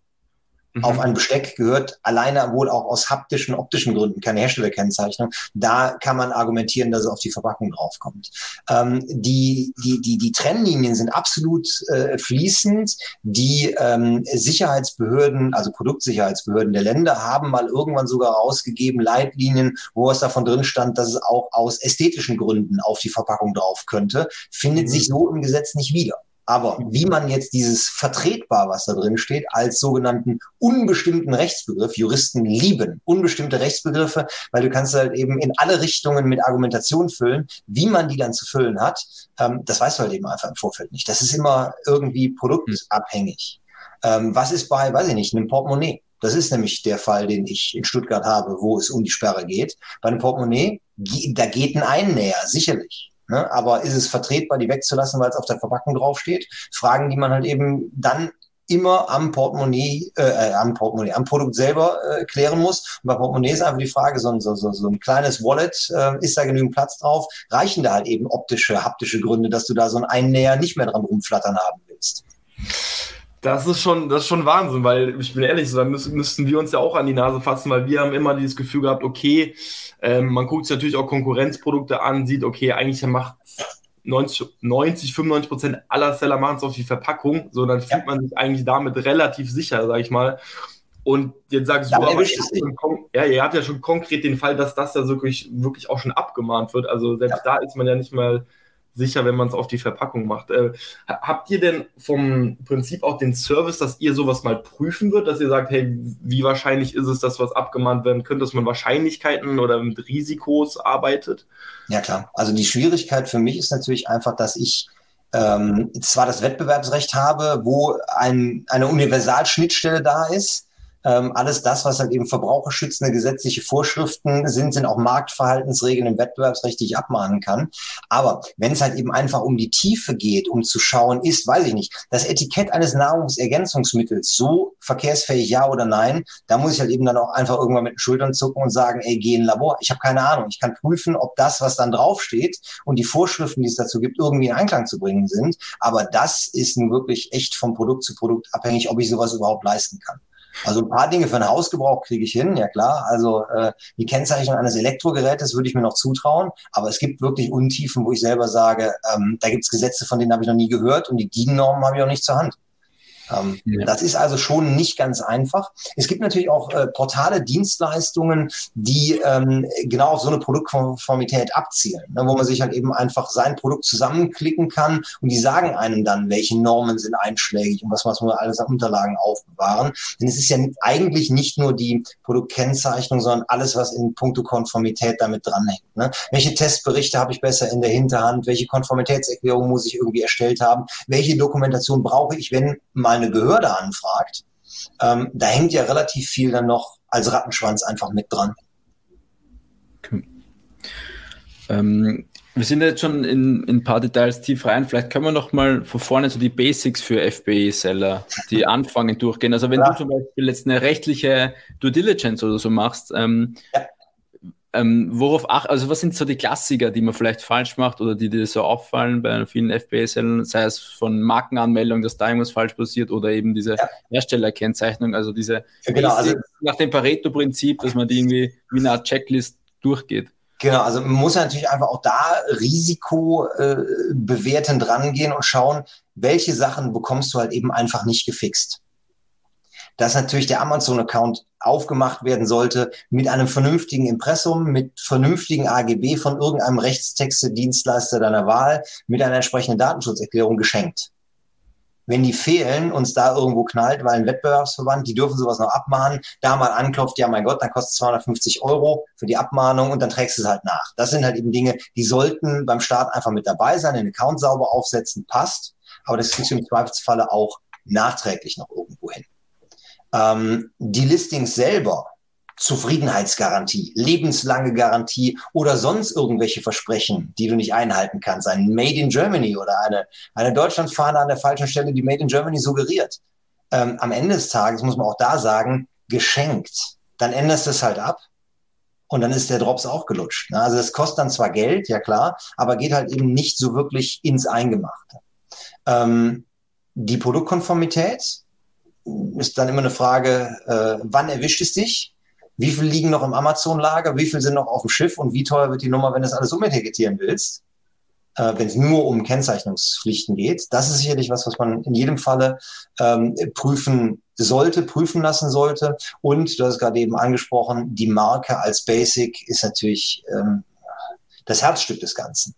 Mhm. Auf ein Besteck gehört alleine wohl auch aus haptischen, optischen Gründen keine Herstellerkennzeichnung. Da kann man argumentieren, dass es auf die Verpackung draufkommt. Ähm, die, die, die, die Trennlinien sind absolut äh, fließend. Die ähm, Sicherheitsbehörden, also Produktsicherheitsbehörden der Länder haben mal irgendwann sogar rausgegeben Leitlinien, wo es davon drin stand, dass es auch aus ästhetischen Gründen auf die Verpackung drauf könnte. Findet mhm. sich so im Gesetz nicht wieder. Aber wie man jetzt dieses vertretbar, was da drin steht, als sogenannten unbestimmten Rechtsbegriff, Juristen lieben unbestimmte Rechtsbegriffe, weil du kannst halt eben in alle Richtungen mit Argumentation füllen, wie man die dann zu füllen hat, ähm, das weißt du halt eben einfach im Vorfeld nicht. Das ist immer irgendwie produktabhängig. Ähm, was ist bei, weiß ich nicht, einem Portemonnaie? Das ist nämlich der Fall, den ich in Stuttgart habe, wo es um die Sperre geht. Bei einem Portemonnaie, da geht ein Einnäher, sicherlich. Ne? Aber ist es vertretbar, die wegzulassen, weil es auf der Verpackung draufsteht? Fragen, die man halt eben dann immer am Portemonnaie, äh, äh, am Portemonnaie, am Produkt selber äh, klären muss. Und bei Portemonnaie ist einfach die Frage, so ein, so, so, so ein kleines Wallet, äh, ist da genügend Platz drauf? Reichen da halt eben optische, haptische Gründe, dass du da so ein Einnäher nicht mehr dran rumflattern haben willst? Das ist schon, das ist schon Wahnsinn, weil ich bin ehrlich, so, dann müssen, müssten wir uns ja auch an die Nase fassen, weil wir haben immer dieses Gefühl gehabt, okay, ähm, man guckt sich natürlich auch Konkurrenzprodukte an, sieht, okay, eigentlich macht 90, 90 95 Prozent aller Seller machen es auf die Verpackung, so dann fühlt man sich eigentlich damit relativ sicher, sag ich mal. Und jetzt sagst du, aber, aber ja, ihr habt ja schon konkret den Fall, dass das ja wirklich, wirklich auch schon abgemahnt wird. Also selbst ja. da ist man ja nicht mal sicher, wenn man es auf die Verpackung macht. Äh, habt ihr denn vom Prinzip auch den Service, dass ihr sowas mal prüfen wird, dass ihr sagt, hey, wie wahrscheinlich ist es, dass was abgemahnt werden könnte, dass man Wahrscheinlichkeiten oder mit Risikos arbeitet? Ja klar. Also die Schwierigkeit für mich ist natürlich einfach, dass ich ähm, zwar das Wettbewerbsrecht habe, wo ein, eine Universalschnittstelle da ist, ähm, alles das, was halt eben verbraucherschützende gesetzliche Vorschriften sind, sind auch Marktverhaltensregeln im Wettbewerbsrecht, die ich abmahnen kann. Aber wenn es halt eben einfach um die Tiefe geht, um zu schauen, ist, weiß ich nicht, das Etikett eines Nahrungsergänzungsmittels so verkehrsfähig, ja oder nein, da muss ich halt eben dann auch einfach irgendwann mit den Schultern zucken und sagen, ey, geh in Labor. Ich habe keine Ahnung. Ich kann prüfen, ob das, was dann draufsteht und die Vorschriften, die es dazu gibt, irgendwie in Einklang zu bringen sind. Aber das ist nun wirklich echt vom Produkt zu Produkt abhängig, ob ich sowas überhaupt leisten kann. Also ein paar Dinge für den Hausgebrauch kriege ich hin, ja klar. Also äh, die Kennzeichnung eines Elektrogerätes würde ich mir noch zutrauen, aber es gibt wirklich Untiefen, wo ich selber sage, ähm, da gibt es Gesetze, von denen habe ich noch nie gehört und die DIN-Normen habe ich auch nicht zur Hand. Ähm, ja. Das ist also schon nicht ganz einfach. Es gibt natürlich auch äh, Portale, Dienstleistungen, die ähm, genau auf so eine Produktkonformität abzielen, ne, wo man sich halt eben einfach sein Produkt zusammenklicken kann und die sagen einem dann, welche Normen sind einschlägig und was muss man alles an Unterlagen aufbewahren. Denn es ist ja eigentlich nicht nur die Produktkennzeichnung, sondern alles, was in puncto Konformität damit dranhängt. Ne? Welche Testberichte habe ich besser in der Hinterhand? Welche Konformitätserklärung muss ich irgendwie erstellt haben? Welche Dokumentation brauche ich, wenn mal eine Behörde anfragt? Ähm, da hängt ja relativ viel dann noch als Rattenschwanz einfach mit dran. Okay. Ähm, wir sind jetzt schon in, in, ein paar Details tief rein. Vielleicht können wir noch mal von vorne so die Basics für FBA-Seller, die anfangen, durchgehen. Also wenn ja. du zum Beispiel jetzt eine rechtliche Due Diligence oder so machst, ähm, ja. Ähm, worauf ach, also was sind so die Klassiker, die man vielleicht falsch macht oder die dir so auffallen bei vielen FBA-Sellern, sei es von Markenanmeldung, dass da irgendwas falsch passiert oder eben diese ja. Herstellerkennzeichnung, also diese ja, genau, also, nach dem Pareto-Prinzip, dass man die irgendwie wie eine Art Checklist durchgeht. Genau, also man muss natürlich einfach auch da Risiko äh, rangehen und schauen, welche Sachen bekommst du halt eben einfach nicht gefixt. Dass natürlich der Amazon-Account aufgemacht werden sollte mit einem vernünftigen Impressum, mit vernünftigen AGB von irgendeinem Rechtstexte-Dienstleister deiner Wahl, mit einer entsprechenden Datenschutzerklärung geschenkt wenn die fehlen, uns da irgendwo knallt, weil ein Wettbewerbsverband, die dürfen sowas noch abmahnen, da mal anklopft, ja mein Gott, dann kostet 250 Euro für die Abmahnung und dann trägst du es halt nach. Das sind halt eben Dinge, die sollten beim Start einfach mit dabei sein, den Account sauber aufsetzen, passt, aber das kriegst du im Zweifelsfalle auch nachträglich noch irgendwo hin. Ähm, die Listings selber, Zufriedenheitsgarantie, lebenslange Garantie oder sonst irgendwelche Versprechen, die du nicht einhalten kannst. Ein Made in Germany oder eine, eine Deutschlandfahne an der falschen Stelle, die Made in Germany suggeriert. Ähm, am Ende des Tages muss man auch da sagen, geschenkt. Dann änderst du es halt ab und dann ist der Drops auch gelutscht. Also es kostet dann zwar Geld, ja klar, aber geht halt eben nicht so wirklich ins Eingemachte. Ähm, die Produktkonformität ist dann immer eine Frage, äh, wann erwischt es dich? Wie viel liegen noch im Amazon-Lager? Wie viel sind noch auf dem Schiff? Und wie teuer wird die Nummer, wenn du das alles umetikettieren willst? Äh, wenn es nur um Kennzeichnungspflichten geht. Das ist sicherlich was, was man in jedem Falle ähm, prüfen sollte, prüfen lassen sollte. Und du hast gerade eben angesprochen, die Marke als Basic ist natürlich ähm, das Herzstück des Ganzen.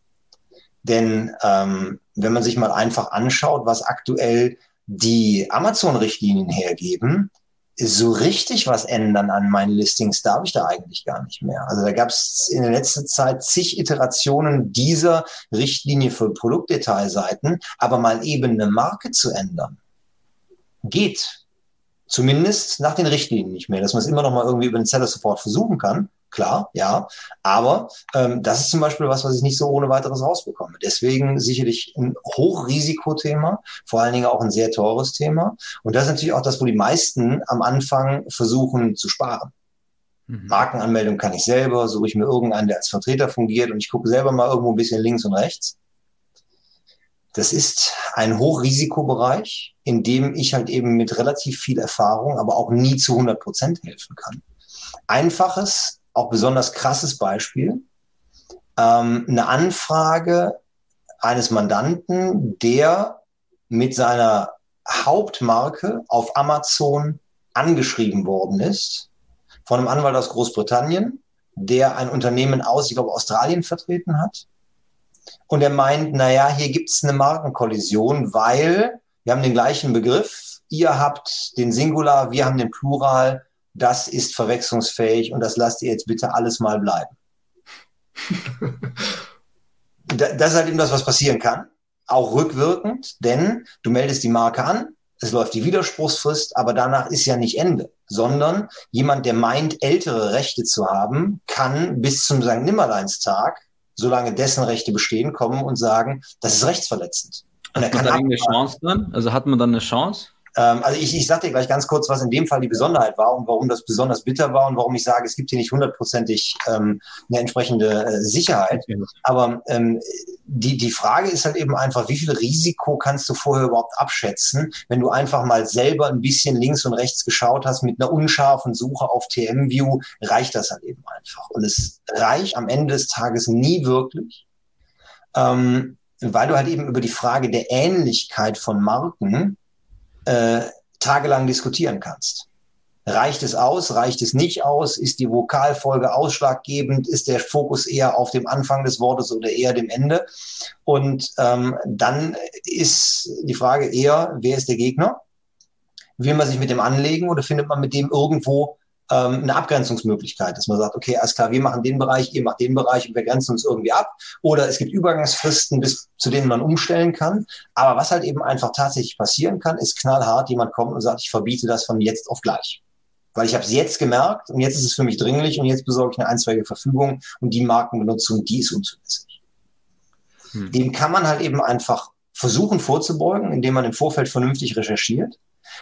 Denn ähm, wenn man sich mal einfach anschaut, was aktuell die Amazon-Richtlinien hergeben, so richtig was ändern an meinen Listings darf ich da eigentlich gar nicht mehr. Also da gab es in der letzten Zeit zig Iterationen dieser Richtlinie für Produktdetailseiten, aber mal eben eine Marke zu ändern, geht. Zumindest nach den Richtlinien nicht mehr, dass man es immer noch mal irgendwie über den Seller Support versuchen kann, klar, ja. Aber ähm, das ist zum Beispiel was, was ich nicht so ohne weiteres rausbekomme. Deswegen sicherlich ein Hochrisikothema, vor allen Dingen auch ein sehr teures Thema. Und das ist natürlich auch das, wo die meisten am Anfang versuchen zu sparen. Mhm. Markenanmeldung kann ich selber, suche ich mir irgendeinen, der als Vertreter fungiert und ich gucke selber mal irgendwo ein bisschen links und rechts. Das ist ein Hochrisikobereich, in dem ich halt eben mit relativ viel Erfahrung, aber auch nie zu 100 Prozent helfen kann. Einfaches auch besonders krasses Beispiel. Ähm, eine Anfrage eines Mandanten, der mit seiner Hauptmarke auf Amazon angeschrieben worden ist von einem Anwalt aus Großbritannien, der ein Unternehmen aus, ich glaube, Australien vertreten hat. Und er meint, naja, hier gibt es eine Markenkollision, weil wir haben den gleichen Begriff. Ihr habt den Singular, wir haben den Plural das ist verwechslungsfähig und das lasst ihr jetzt bitte alles mal bleiben. das ist halt eben das, was passieren kann, auch rückwirkend, denn du meldest die Marke an, es läuft die Widerspruchsfrist, aber danach ist ja nicht Ende, sondern jemand, der meint, ältere Rechte zu haben, kann bis zum St. Nimmerleinstag, solange dessen Rechte bestehen, kommen und sagen, das ist rechtsverletzend. Und hat man da eine Chance dann? Also hat man dann eine Chance? Ähm, also ich, ich sage dir gleich ganz kurz, was in dem Fall die Besonderheit war und warum das besonders bitter war und warum ich sage, es gibt hier nicht hundertprozentig ähm, eine entsprechende äh, Sicherheit. Aber ähm, die, die Frage ist halt eben einfach, wie viel Risiko kannst du vorher überhaupt abschätzen, wenn du einfach mal selber ein bisschen links und rechts geschaut hast mit einer unscharfen Suche auf TM-View, reicht das halt eben einfach. Und es reicht am Ende des Tages nie wirklich. Ähm, weil du halt eben über die Frage der Ähnlichkeit von Marken äh, tagelang diskutieren kannst. Reicht es aus? Reicht es nicht aus? Ist die Vokalfolge ausschlaggebend? Ist der Fokus eher auf dem Anfang des Wortes oder eher dem Ende? Und ähm, dann ist die Frage eher, wer ist der Gegner? Will man sich mit dem anlegen oder findet man mit dem irgendwo ähm, eine Abgrenzungsmöglichkeit, dass man sagt, okay, alles klar, wir machen den Bereich, ihr macht den Bereich und wir grenzen uns irgendwie ab. Oder es gibt Übergangsfristen, bis zu denen man umstellen kann. Aber was halt eben einfach tatsächlich passieren kann, ist knallhart, jemand kommt und sagt, ich verbiete das von jetzt auf gleich. Weil ich habe es jetzt gemerkt und jetzt ist es für mich dringlich und jetzt besorge ich eine einstweilige Verfügung und die Markenbenutzung, die ist unzulässig. Hm. Dem kann man halt eben einfach versuchen vorzubeugen, indem man im Vorfeld vernünftig recherchiert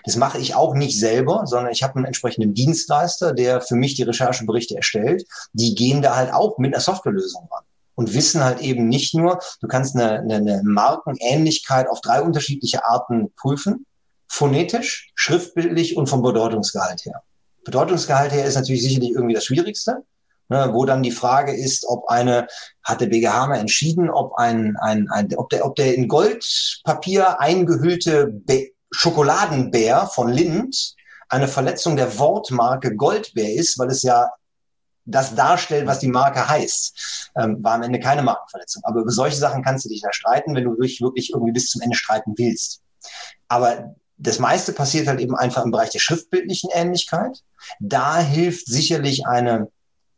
das mache ich auch nicht selber, sondern ich habe einen entsprechenden Dienstleister, der für mich die Rechercheberichte erstellt. Die gehen da halt auch mit einer Softwarelösung ran und wissen halt eben nicht nur, du kannst eine, eine, eine Markenähnlichkeit auf drei unterschiedliche Arten prüfen. Phonetisch, schriftbildlich und vom Bedeutungsgehalt her. Bedeutungsgehalt her ist natürlich sicherlich irgendwie das Schwierigste, ne, wo dann die Frage ist, ob eine, hat der BGH mal entschieden, ob ein, ein, ein ob der, ob der in Goldpapier eingehüllte Be Schokoladenbär von Lind eine Verletzung der Wortmarke Goldbär ist, weil es ja das darstellt, was die Marke heißt. Ähm, war am Ende keine Markenverletzung. Aber über solche Sachen kannst du dich da streiten, wenn du dich wirklich irgendwie bis zum Ende streiten willst. Aber das meiste passiert halt eben einfach im Bereich der schriftbildlichen Ähnlichkeit. Da hilft sicherlich eine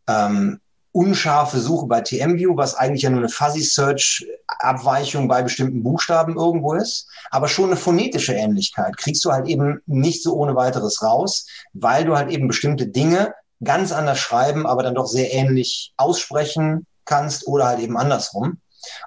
ähm, unscharfe Suche bei TMView, was eigentlich ja nur eine Fuzzy Search Abweichung bei bestimmten Buchstaben irgendwo ist, aber schon eine phonetische Ähnlichkeit kriegst du halt eben nicht so ohne weiteres raus, weil du halt eben bestimmte Dinge ganz anders schreiben, aber dann doch sehr ähnlich aussprechen kannst oder halt eben andersrum.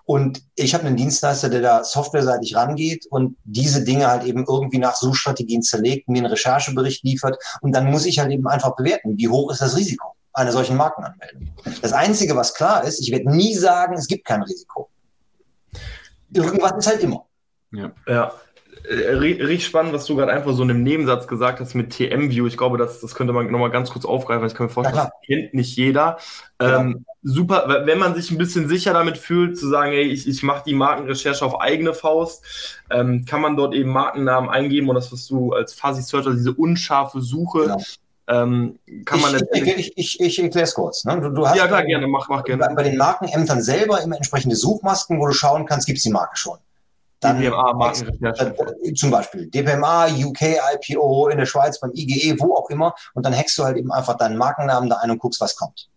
Und ich habe einen Dienstleister, der da softwareseitig rangeht und diese Dinge halt eben irgendwie nach Suchstrategien zerlegt, mir einen Recherchebericht liefert und dann muss ich halt eben einfach bewerten, wie hoch ist das Risiko einer solchen Markenanmeldung. Das Einzige, was klar ist, ich werde nie sagen, es gibt kein Risiko. Irgendwas ist halt immer. Ja. ja. Äh, richtig spannend, was du gerade einfach so in einem Nebensatz gesagt hast mit TM-View. Ich glaube, das, das könnte man nochmal ganz kurz aufgreifen. Ich kann mir vorstellen, ja, das kennt nicht jeder. Ja. Ähm, super, wenn man sich ein bisschen sicher damit fühlt, zu sagen, ey, ich, ich mache die Markenrecherche auf eigene Faust, ähm, kann man dort eben Markennamen eingeben und das, was du als Fuzzy Searcher, diese unscharfe Suche, genau ähm, kann man ich, ich, ich, ich erkläre es kurz. Ne? Du, du hast ja, klar, gerne, mach, mach gerne. Bei, bei, den Markenämtern selber immer entsprechende Suchmasken, wo du schauen kannst, gibt es die Marke schon. Dann DPMA, Markenrecherche. Äh, zum Beispiel DPMA, UK, IPO, in der Schweiz, beim IGE, wo auch immer. Und dann hackst du halt eben einfach deinen Markennamen da ein und guckst, was kommt.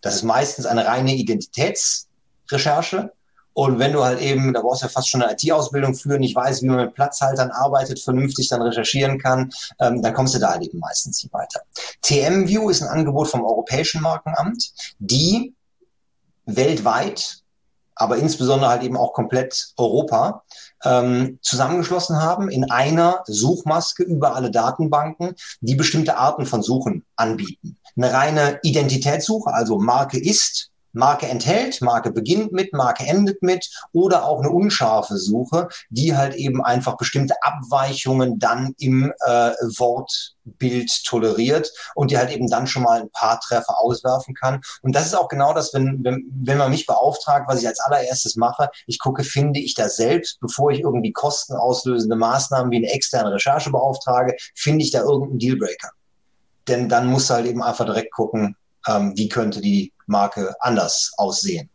Das ist meistens eine reine Identitätsrecherche. Und wenn du halt eben, da brauchst du ja fast schon eine IT-Ausbildung für, nicht weißt, wie man mit Platzhaltern arbeitet, vernünftig dann recherchieren kann, ähm, dann kommst du da halt eben meistens nicht weiter. TMView ist ein Angebot vom Europäischen Markenamt, die weltweit aber insbesondere halt eben auch komplett Europa ähm, zusammengeschlossen haben in einer Suchmaske über alle Datenbanken, die bestimmte Arten von Suchen anbieten. Eine reine Identitätssuche, also Marke ist, Marke enthält, Marke beginnt mit, Marke endet mit oder auch eine unscharfe Suche, die halt eben einfach bestimmte Abweichungen dann im äh, Wortbild toleriert und die halt eben dann schon mal ein paar Treffer auswerfen kann. Und das ist auch genau das, wenn, wenn, wenn man mich beauftragt, was ich als allererstes mache, ich gucke, finde ich das selbst, bevor ich irgendwie kostenauslösende Maßnahmen wie eine externe Recherche beauftrage, finde ich da irgendeinen Dealbreaker. Denn dann musst du halt eben einfach direkt gucken, ähm, wie könnte die Marke anders aussehen.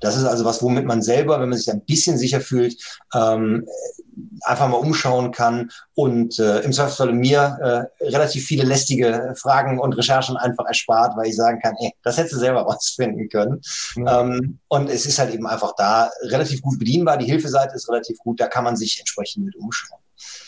Das ist also was, womit man selber, wenn man sich ein bisschen sicher fühlt, ähm, einfach mal umschauen kann und äh, im Zweifelsfall mir äh, relativ viele lästige Fragen und Recherchen einfach erspart, weil ich sagen kann, ey, das hättest du selber rausfinden können. Ja. Ähm, und es ist halt eben einfach da relativ gut bedienbar. Die Hilfeseite ist relativ gut, da kann man sich entsprechend mit umschauen.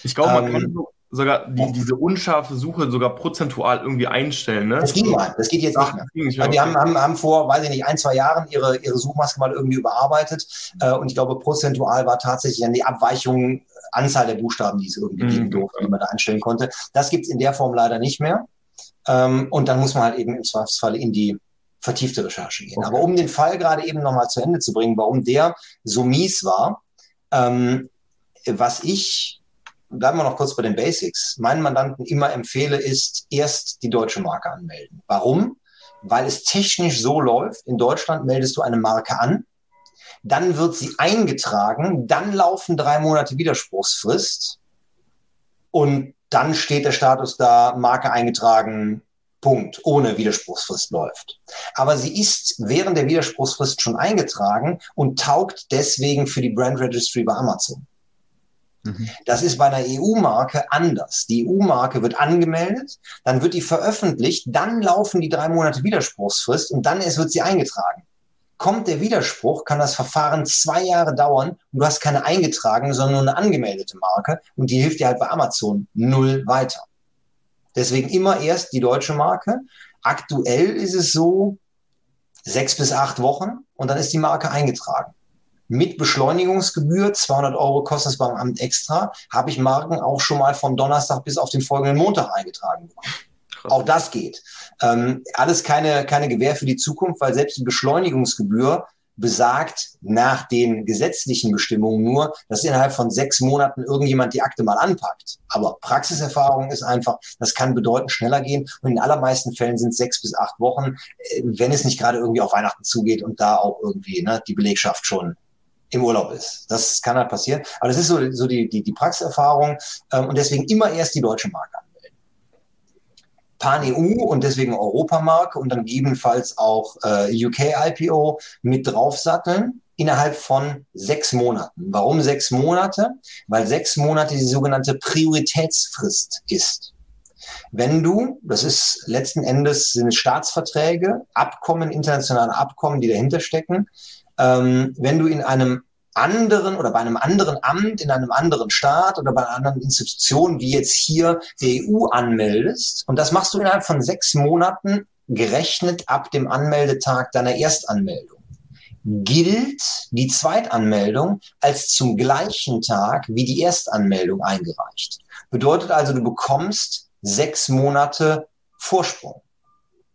Ich glaube, man ähm, kann so sogar die, diese unscharfe Suche sogar prozentual irgendwie einstellen. Ne? Das ging mal, das geht jetzt Ach, nicht mehr. Mehr. Die haben, haben, haben vor, weiß ich nicht, ein, zwei Jahren ihre, ihre Suchmaske mal irgendwie überarbeitet äh, und ich glaube, prozentual war tatsächlich dann die Abweichung, Anzahl der Buchstaben, die es irgendwie mhm. geben durfte, die man da einstellen konnte. Das gibt's in der Form leider nicht mehr. Ähm, und dann muss man halt eben im Zweifelsfall in die vertiefte Recherche gehen. Okay. Aber um den Fall gerade eben nochmal zu Ende zu bringen, warum der so mies war, ähm, was ich bleiben wir noch kurz bei den Basics, meinen Mandanten immer empfehle, ist erst die deutsche Marke anmelden. Warum? Weil es technisch so läuft, in Deutschland meldest du eine Marke an, dann wird sie eingetragen, dann laufen drei Monate Widerspruchsfrist und dann steht der Status da, Marke eingetragen, Punkt, ohne Widerspruchsfrist läuft. Aber sie ist während der Widerspruchsfrist schon eingetragen und taugt deswegen für die Brand Registry bei Amazon. Mhm. Das ist bei einer EU-Marke anders. Die EU-Marke wird angemeldet, dann wird die veröffentlicht, dann laufen die drei Monate Widerspruchsfrist und dann wird sie eingetragen. Kommt der Widerspruch, kann das Verfahren zwei Jahre dauern und du hast keine eingetragene, sondern nur eine angemeldete Marke und die hilft dir halt bei Amazon null weiter. Deswegen immer erst die deutsche Marke. Aktuell ist es so sechs bis acht Wochen und dann ist die Marke eingetragen. Mit Beschleunigungsgebühr, 200 Euro kostet es beim Amt extra, habe ich Marken auch schon mal von Donnerstag bis auf den folgenden Montag eingetragen bekommen. Auch das geht. Ähm, alles keine, keine Gewähr für die Zukunft, weil selbst die Beschleunigungsgebühr besagt nach den gesetzlichen Bestimmungen nur, dass innerhalb von sechs Monaten irgendjemand die Akte mal anpackt. Aber Praxiserfahrung ist einfach, das kann bedeutend schneller gehen. Und in allermeisten Fällen sind es sechs bis acht Wochen, äh, wenn es nicht gerade irgendwie auf Weihnachten zugeht und da auch irgendwie ne, die Belegschaft schon im Urlaub ist. Das kann halt passieren. Aber das ist so, so die, die, die Praxiserfahrung. Ähm, und deswegen immer erst die deutsche Marke Pan-EU und deswegen Europamarke und dann gegebenenfalls auch äh, UK-IPO mit draufsatteln innerhalb von sechs Monaten. Warum sechs Monate? Weil sechs Monate die sogenannte Prioritätsfrist ist. Wenn du, das ist letzten Endes sind Staatsverträge, Abkommen, internationale Abkommen, die dahinter stecken, ähm, wenn du in einem anderen oder bei einem anderen Amt in einem anderen Staat oder bei einer anderen Institution, wie jetzt hier der EU anmeldest. Und das machst du innerhalb von sechs Monaten gerechnet ab dem Anmeldetag deiner Erstanmeldung. Gilt die Zweitanmeldung als zum gleichen Tag wie die Erstanmeldung eingereicht. Bedeutet also, du bekommst sechs Monate Vorsprung.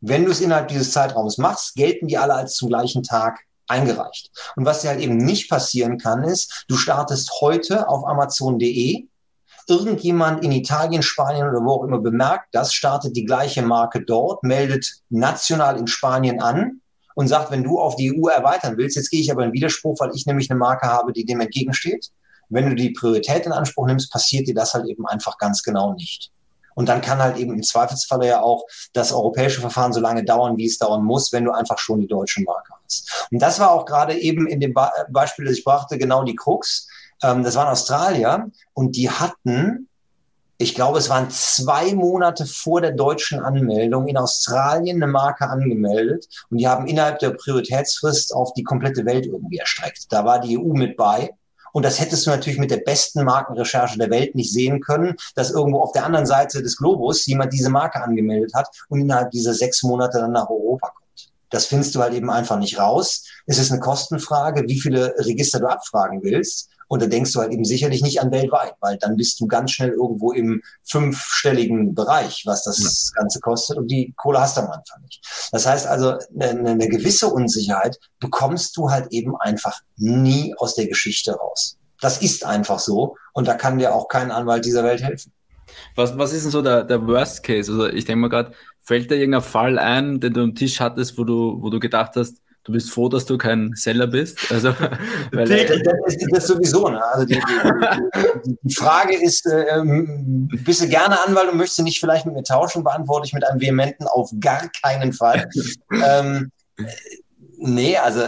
Wenn du es innerhalb dieses Zeitraums machst, gelten die alle als zum gleichen Tag eingereicht. Und was dir halt eben nicht passieren kann, ist, du startest heute auf Amazon.de, irgendjemand in Italien, Spanien oder wo auch immer bemerkt das, startet die gleiche Marke dort, meldet national in Spanien an und sagt, wenn du auf die EU erweitern willst, jetzt gehe ich aber in Widerspruch, weil ich nämlich eine Marke habe, die dem entgegensteht. Wenn du die Priorität in Anspruch nimmst, passiert dir das halt eben einfach ganz genau nicht. Und dann kann halt eben im Zweifelsfalle ja auch das europäische Verfahren so lange dauern, wie es dauern muss, wenn du einfach schon die deutsche Marke hast. Und das war auch gerade eben in dem Beispiel, das ich brachte, genau die Krux. Ähm, das waren Australier und die hatten ich glaube, es waren zwei Monate vor der deutschen Anmeldung in Australien eine Marke angemeldet und die haben innerhalb der Prioritätsfrist auf die komplette Welt irgendwie erstreckt. Da war die EU mit bei und das hättest du natürlich mit der besten Markenrecherche der Welt nicht sehen können, dass irgendwo auf der anderen Seite des Globus jemand diese Marke angemeldet hat und innerhalb dieser sechs Monate dann nach Europa kommt. Das findest du halt eben einfach nicht raus. Es ist eine Kostenfrage, wie viele Register du abfragen willst. Und da denkst du halt eben sicherlich nicht an weltweit, weil dann bist du ganz schnell irgendwo im fünfstelligen Bereich, was das ja. Ganze kostet. Und die Kohle hast du am Anfang nicht. Das heißt also, eine, eine gewisse Unsicherheit bekommst du halt eben einfach nie aus der Geschichte raus. Das ist einfach so. Und da kann dir auch kein Anwalt dieser Welt helfen. Was, was ist denn so der, der Worst Case? Also ich denke mal gerade, fällt dir irgendein Fall ein, den du am Tisch hattest, wo du, wo du gedacht hast, du bist froh, dass du kein Seller bist. Also, weil, das, ist, das sowieso. Ne? Also die, die, die, Frage ist, äh, bist du gerne Anwalt und möchtest du nicht vielleicht mit mir tauschen? Beantworte ich mit einem vehementen auf gar keinen Fall. ähm, nee, also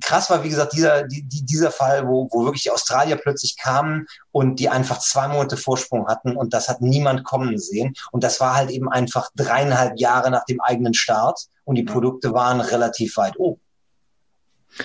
krass war, wie gesagt, dieser, die, dieser Fall, wo, wo wirklich die Australier plötzlich kamen und die einfach zwei Monate Vorsprung hatten und das hat niemand kommen sehen. Und das war halt eben einfach dreieinhalb Jahre nach dem eigenen Start und die Produkte waren relativ weit oben.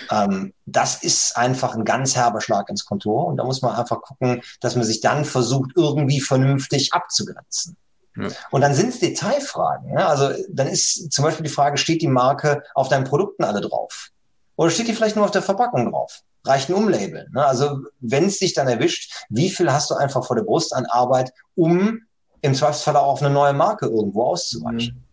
Ähm, das ist einfach ein ganz herber Schlag ins Kontor und da muss man einfach gucken, dass man sich dann versucht, irgendwie vernünftig abzugrenzen. Ja. Und dann sind es Detailfragen. Ne? Also dann ist zum Beispiel die Frage, steht die Marke auf deinen Produkten alle drauf? Oder steht die vielleicht nur auf der Verpackung drauf? Reicht ein Umlabeln. Ne? Also wenn es dich dann erwischt, wie viel hast du einfach vor der Brust an Arbeit, um im Zweifelsfall auch auf eine neue Marke irgendwo auszuweichen? Mhm.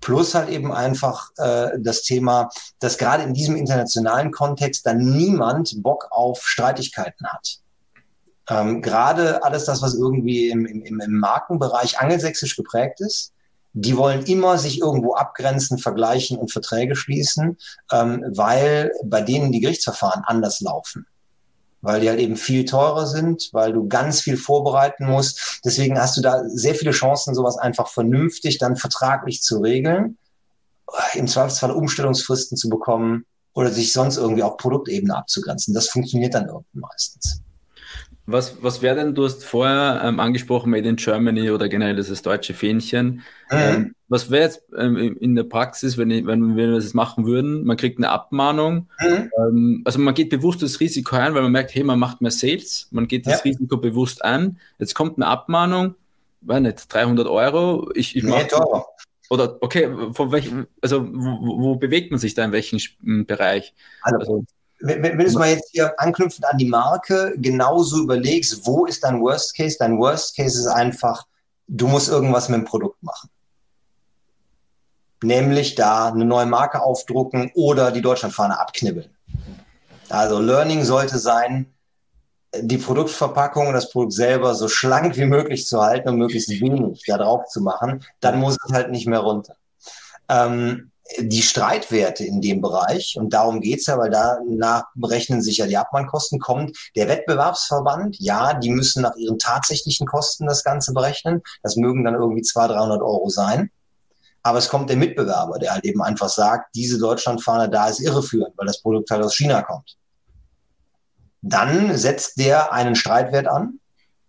Plus halt eben einfach äh, das Thema, dass gerade in diesem internationalen Kontext dann niemand Bock auf Streitigkeiten hat. Ähm, gerade alles das, was irgendwie im, im, im Markenbereich angelsächsisch geprägt ist, die wollen immer sich irgendwo abgrenzen, vergleichen und Verträge schließen, ähm, weil bei denen die Gerichtsverfahren anders laufen. weil die halt eben viel teurer sind, weil du ganz viel vorbereiten musst. Deswegen hast du da sehr viele Chancen, sowas einfach vernünftig dann vertraglich zu regeln, im Zweifelsfall Umstellungsfristen zu bekommen oder sich sonst irgendwie auf Produktebene abzugrenzen. Das funktioniert dann irgendwie meistens. Was, was wäre denn, du hast vorher ähm, angesprochen, Made in Germany oder generell dieses deutsche Fähnchen. Mhm. Ähm, was wäre jetzt ähm, in der Praxis, wenn, ich, wenn wir das machen würden? Man kriegt eine Abmahnung. Mhm. Ähm, also man geht bewusst das Risiko ein, weil man merkt, hey, man macht mehr Sales. Man geht das ja. Risiko bewusst an. Jetzt kommt eine Abmahnung, war nicht 300 Euro. Ich, ich nee, oder okay, von welchem, also wo, wo, bewegt man sich da in welchem Bereich? Also, also wenn, wenn du es mal jetzt hier anknüpfend an die Marke genauso überlegst, wo ist dein Worst Case? Dein Worst Case ist einfach, du musst irgendwas mit dem Produkt machen. Nämlich da eine neue Marke aufdrucken oder die Deutschlandfahne abknibbeln. Also Learning sollte sein, die Produktverpackung und das Produkt selber so schlank wie möglich zu halten und möglichst wenig da drauf zu machen. Dann muss es halt nicht mehr runter. Ähm, die Streitwerte in dem Bereich, und darum geht's ja, weil danach berechnen sich ja die Abmahnkosten, kommt der Wettbewerbsverband, ja, die müssen nach ihren tatsächlichen Kosten das Ganze berechnen. Das mögen dann irgendwie 200, 300 Euro sein. Aber es kommt der Mitbewerber, der halt eben einfach sagt, diese Deutschlandfahne da ist irreführend, weil das Produkt halt aus China kommt. Dann setzt der einen Streitwert an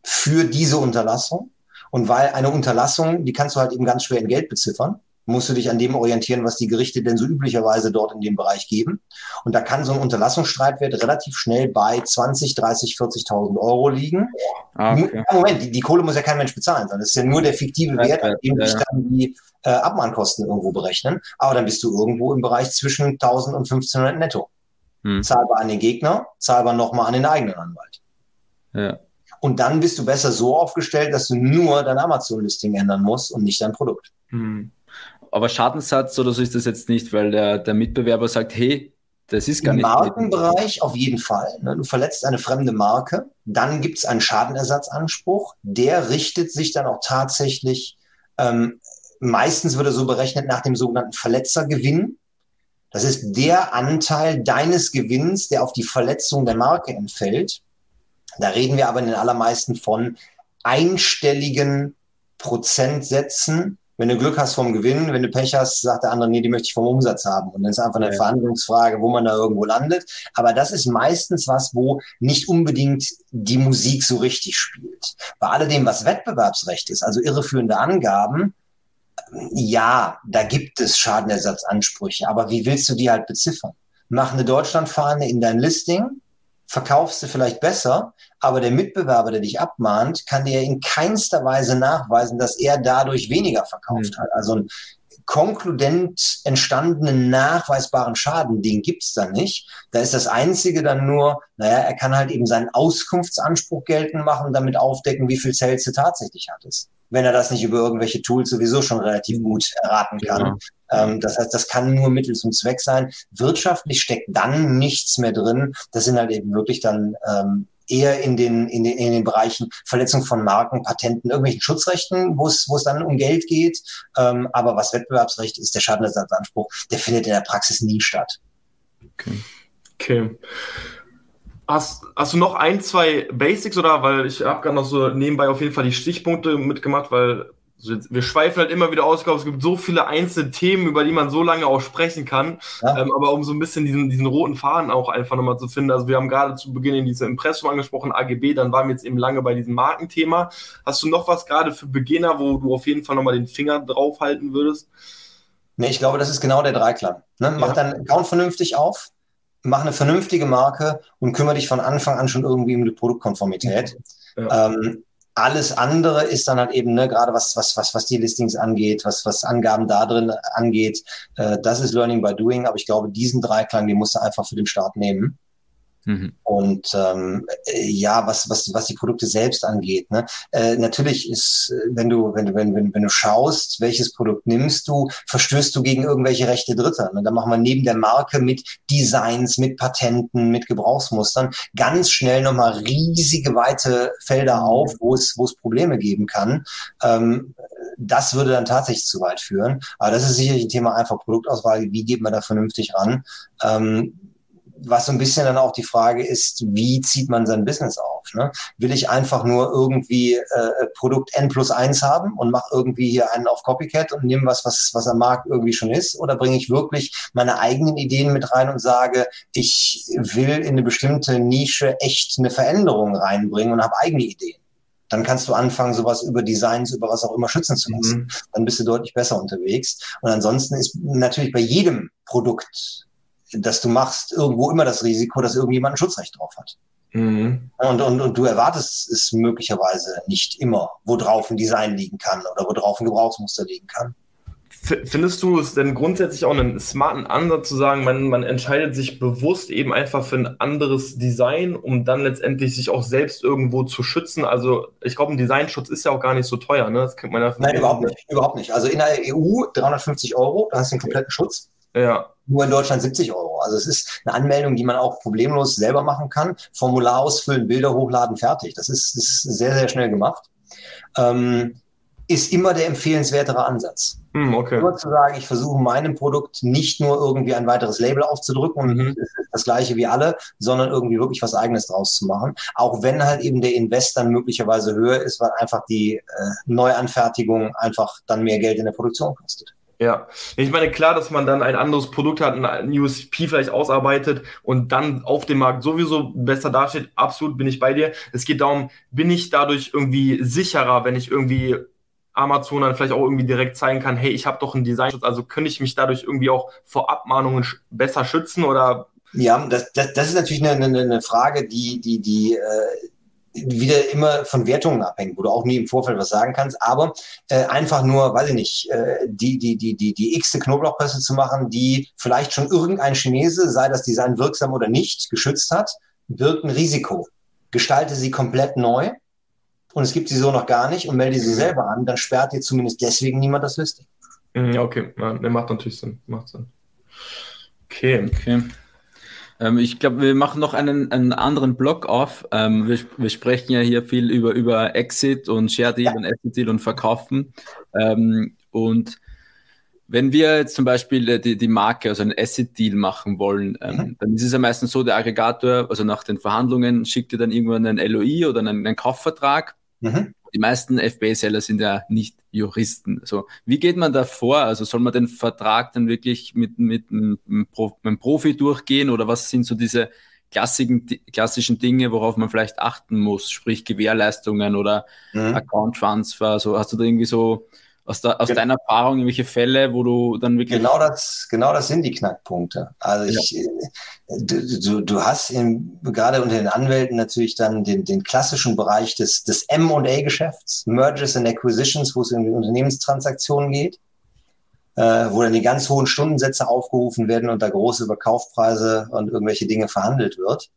für diese Unterlassung. Und weil eine Unterlassung, die kannst du halt eben ganz schwer in Geld beziffern musst du dich an dem orientieren, was die Gerichte denn so üblicherweise dort in dem Bereich geben. Und da kann so ein Unterlassungsstreitwert relativ schnell bei 20, 30, 40.000 Euro liegen. Ah, okay. Moment, die, die, Kohle muss ja kein Mensch bezahlen, sondern es ist ja nur der fiktive Wert, an dem sich dann die äh, Abmahnkosten irgendwo berechnen. Aber dann bist du irgendwo im Bereich zwischen 1000 und 1500 netto. Hm. Zahlbar an den Gegner, zahlbar nochmal an den eigenen Anwalt. Ja. Und dann bist du besser so aufgestellt, dass du nur dein Amazon-Listing ändern musst und nicht dein Produkt. Hm aber Schadenssatz oder so ist das jetzt nicht, weil der, der Mitbewerber sagt, hey, das ist gar Im nicht. Im Markenbereich auf jeden Fall. Ne? Du verletzt eine fremde Marke, dann gibt es einen Schadenersatzanspruch. Der richtet sich dann auch tatsächlich, ähm, meistens wird er so berechnet nach dem sogenannten Verletzergewinn. Das ist der Anteil deines Gewinns, der auf die Verletzung der Marke entfällt. Da reden wir aber in den allermeisten von einstelligen Prozentsätzen wenn du Glück hast vom Gewinn, wenn du Pech hast, sagt der andere, nee, die möchte ich vom Umsatz haben. Und dann ist einfach eine ja. Verhandlungsfrage, wo man da irgendwo landet. Aber das ist meistens was, wo nicht unbedingt die Musik so richtig spielt. Bei alledem, was Wettbewerbsrecht ist, also irreführende Angaben, ja, da gibt es Schadenersatzansprüche. Aber wie willst du die halt beziffern? Mach eine Deutschlandfahne in dein Listing, verkaufst du vielleicht besser, aber der Mitbewerber, der dich abmahnt, kann dir in keinster Weise nachweisen, dass er dadurch weniger verkauft mhm. hat. Also ein konkludent entstandenen, nachweisbaren Schaden, den gibt's dann nicht. Da ist das Einzige dann nur, naja, er kann halt eben seinen Auskunftsanspruch geltend machen und damit aufdecken, wie viel Sales du tatsächlich hattest. Wenn er das nicht über irgendwelche Tools sowieso schon relativ mhm. gut erraten kann. Ja. Ähm, das heißt, das kann nur Mittel zum Zweck sein. Wirtschaftlich steckt dann nichts mehr drin. Das sind halt eben wirklich dann ähm, eher in den, in den, in den Bereichen Verletzung von Marken, Patenten, irgendwelchen Schutzrechten, wo es, wo es dann um Geld geht. Ähm, aber was Wettbewerbsrecht ist, der Schadenersatzanspruch, der findet in der Praxis nie statt. Okay. okay. Hast, hast du noch ein, zwei Basics oder weil ich habe gerade noch so nebenbei auf jeden Fall die Stichpunkte mitgemacht, weil wir schweifen halt immer wieder aus. Ich glaube, es gibt so viele einzelne Themen, über die man so lange auch sprechen kann. Ja. Ähm, aber um so ein bisschen diesen, diesen roten Faden auch einfach nochmal zu finden. Also wir haben gerade zu Beginn in diesem Impressum angesprochen, AGB, dann waren wir jetzt eben lange bei diesem Markenthema. Hast du noch was gerade für Beginner, wo du auf jeden Fall nochmal den Finger drauf halten würdest? Nee, ich glaube, das ist genau der Dreiklang. Ne? Mach ja. deinen Account vernünftig auf, mach eine vernünftige Marke und kümmere dich von Anfang an schon irgendwie um die Produktkonformität. Ja. Ähm, alles andere ist dann halt eben, ne, gerade was, was, was, was die Listings angeht, was, was Angaben da drin angeht, äh, das ist Learning by Doing, aber ich glaube, diesen Dreiklang, den musst du einfach für den Start nehmen. Mhm. Und ähm, ja, was, was, was die Produkte selbst angeht, ne? Äh, natürlich ist, wenn du, wenn du, wenn, wenn, wenn du schaust, welches Produkt nimmst du, verstößt du gegen irgendwelche Rechte Dritter. Ne? Da machen wir neben der Marke mit Designs, mit Patenten, mit Gebrauchsmustern ganz schnell nochmal riesige weite Felder mhm. auf, wo es, wo es Probleme geben kann. Ähm, das würde dann tatsächlich zu weit führen. Aber das ist sicherlich ein Thema einfach Produktauswahl. Wie geht man da vernünftig ran? Ähm, was so ein bisschen dann auch die Frage ist, wie zieht man sein Business auf? Ne? Will ich einfach nur irgendwie äh, Produkt N plus eins haben und mache irgendwie hier einen auf Copycat und nehme was, was, was am Markt irgendwie schon ist? Oder bringe ich wirklich meine eigenen Ideen mit rein und sage, ich will in eine bestimmte Nische echt eine Veränderung reinbringen und habe eigene Ideen? dann kannst du anfangen, sowas über Designs, über was auch immer schützen zu lassen. Mhm. Dann bist du deutlich besser unterwegs. Und ansonsten ist natürlich bei jedem Produkt das du machst, irgendwo immer das Risiko, dass irgendjemand ein Schutzrecht drauf hat. Mhm. Und, und, und du erwartest es möglicherweise nicht immer, wo drauf ein Design liegen kann oder wo drauf ein Gebrauchsmuster liegen kann. Findest du es denn grundsätzlich auch einen smarten Ansatz zu sagen, man, man entscheidet sich bewusst eben einfach für ein anderes Design, um dann letztendlich sich auch selbst irgendwo zu schützen? Also ich glaube, ein Designschutz ist ja auch gar nicht so teuer, ne? Das kennt man ja Nein, überhaupt nicht, überhaupt nicht. Also in der EU 350 Euro, da hast du einen kompletten Schutz. Ja. Nur in Deutschland 70 Euro. Also es ist eine Anmeldung, die man auch problemlos selber machen kann. Formular ausfüllen, Bilder hochladen, fertig. Das ist, ist sehr, sehr schnell gemacht. Ähm, ist immer der empfehlenswertere Ansatz. Hm, okay. Nur zu sagen, ich versuche meinem Produkt nicht nur irgendwie ein weiteres Label aufzudrücken und mhm. das gleiche wie alle, sondern irgendwie wirklich was eigenes draus zu machen. Auch wenn halt eben der Invest dann möglicherweise höher ist, weil einfach die äh, Neuanfertigung einfach dann mehr Geld in der Produktion kostet. Ja, ich meine, klar, dass man dann ein anderes Produkt hat, ein USP vielleicht ausarbeitet und dann auf dem Markt sowieso besser dasteht. Absolut bin ich bei dir. Es geht darum, bin ich dadurch irgendwie sicherer, wenn ich irgendwie Amazon dann vielleicht auch irgendwie direkt zeigen kann, hey, ich habe doch einen Designschutz, also könnte ich mich dadurch irgendwie auch vor Abmahnungen besser schützen oder? Ja, das, das, das ist natürlich eine, eine, eine Frage, die, die, die äh, wieder immer von Wertungen abhängt, wo du auch nie im Vorfeld was sagen kannst, aber äh, einfach nur, weiß ich nicht, äh, die, die, die, die, die x-te Knoblauchpresse zu machen, die vielleicht schon irgendein Chinese, sei das Design wirksam oder nicht, geschützt hat, birgt ein Risiko. Gestalte sie komplett neu und es gibt sie so noch gar nicht und melde sie selber an, dann sperrt dir zumindest deswegen niemand das Listing. Mhm, ja, okay, ja, macht natürlich Sinn. Macht Sinn. Okay. okay. Ähm, ich glaube, wir machen noch einen, einen anderen Block auf. Ähm, wir, wir, sprechen ja hier viel über, über Exit und Share Deal ja. und Exit Deal und Verkaufen. Ähm, und wenn wir jetzt zum Beispiel äh, die, die Marke, also einen Asset-Deal machen wollen, ähm, mhm. dann ist es ja meistens so, der Aggregator, also nach den Verhandlungen, schickt dir dann irgendwann einen LOI oder einen, einen Kaufvertrag. Mhm die meisten FBA-Seller sind ja nicht Juristen. Also wie geht man da vor? Also soll man den Vertrag dann wirklich mit, mit, einem Profi durchgehen oder was sind so diese klassischen, klassischen Dinge, worauf man vielleicht achten muss, sprich Gewährleistungen oder mhm. Account Transfer? Also hast du da irgendwie so aus, da, aus genau. deiner Erfahrung irgendwelche Fälle, wo du dann wirklich. Genau das, genau das sind die Knackpunkte. Also ich, ja. Äh, du, du hast in, gerade unter den Anwälten natürlich dann den, den klassischen Bereich des, des M&A-Geschäfts, Mergers and Acquisitions, wo es um Unternehmenstransaktionen geht, äh, wo dann die ganz hohen Stundensätze aufgerufen werden und da große Überkaufpreise und irgendwelche Dinge verhandelt wird.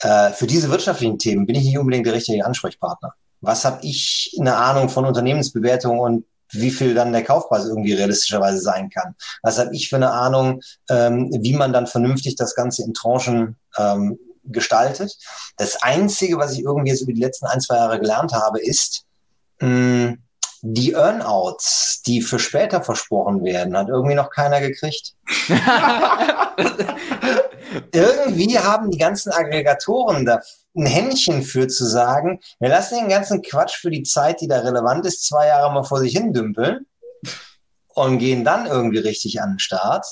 Äh, für diese wirtschaftlichen Themen bin ich nicht unbedingt der richtige Ansprechpartner was habe ich eine Ahnung von Unternehmensbewertung und wie viel dann der Kaufpreis irgendwie realistischerweise sein kann. Was habe ich für eine Ahnung, ähm, wie man dann vernünftig das Ganze in Tranchen ähm, gestaltet. Das Einzige, was ich irgendwie jetzt über die letzten ein, zwei Jahre gelernt habe, ist, mh, die Earnouts, die für später versprochen werden, hat irgendwie noch keiner gekriegt. irgendwie haben die ganzen Aggregatoren da ein Händchen für zu sagen, wir lassen den ganzen Quatsch für die Zeit, die da relevant ist, zwei Jahre mal vor sich hin dümpeln und gehen dann irgendwie richtig an den Start.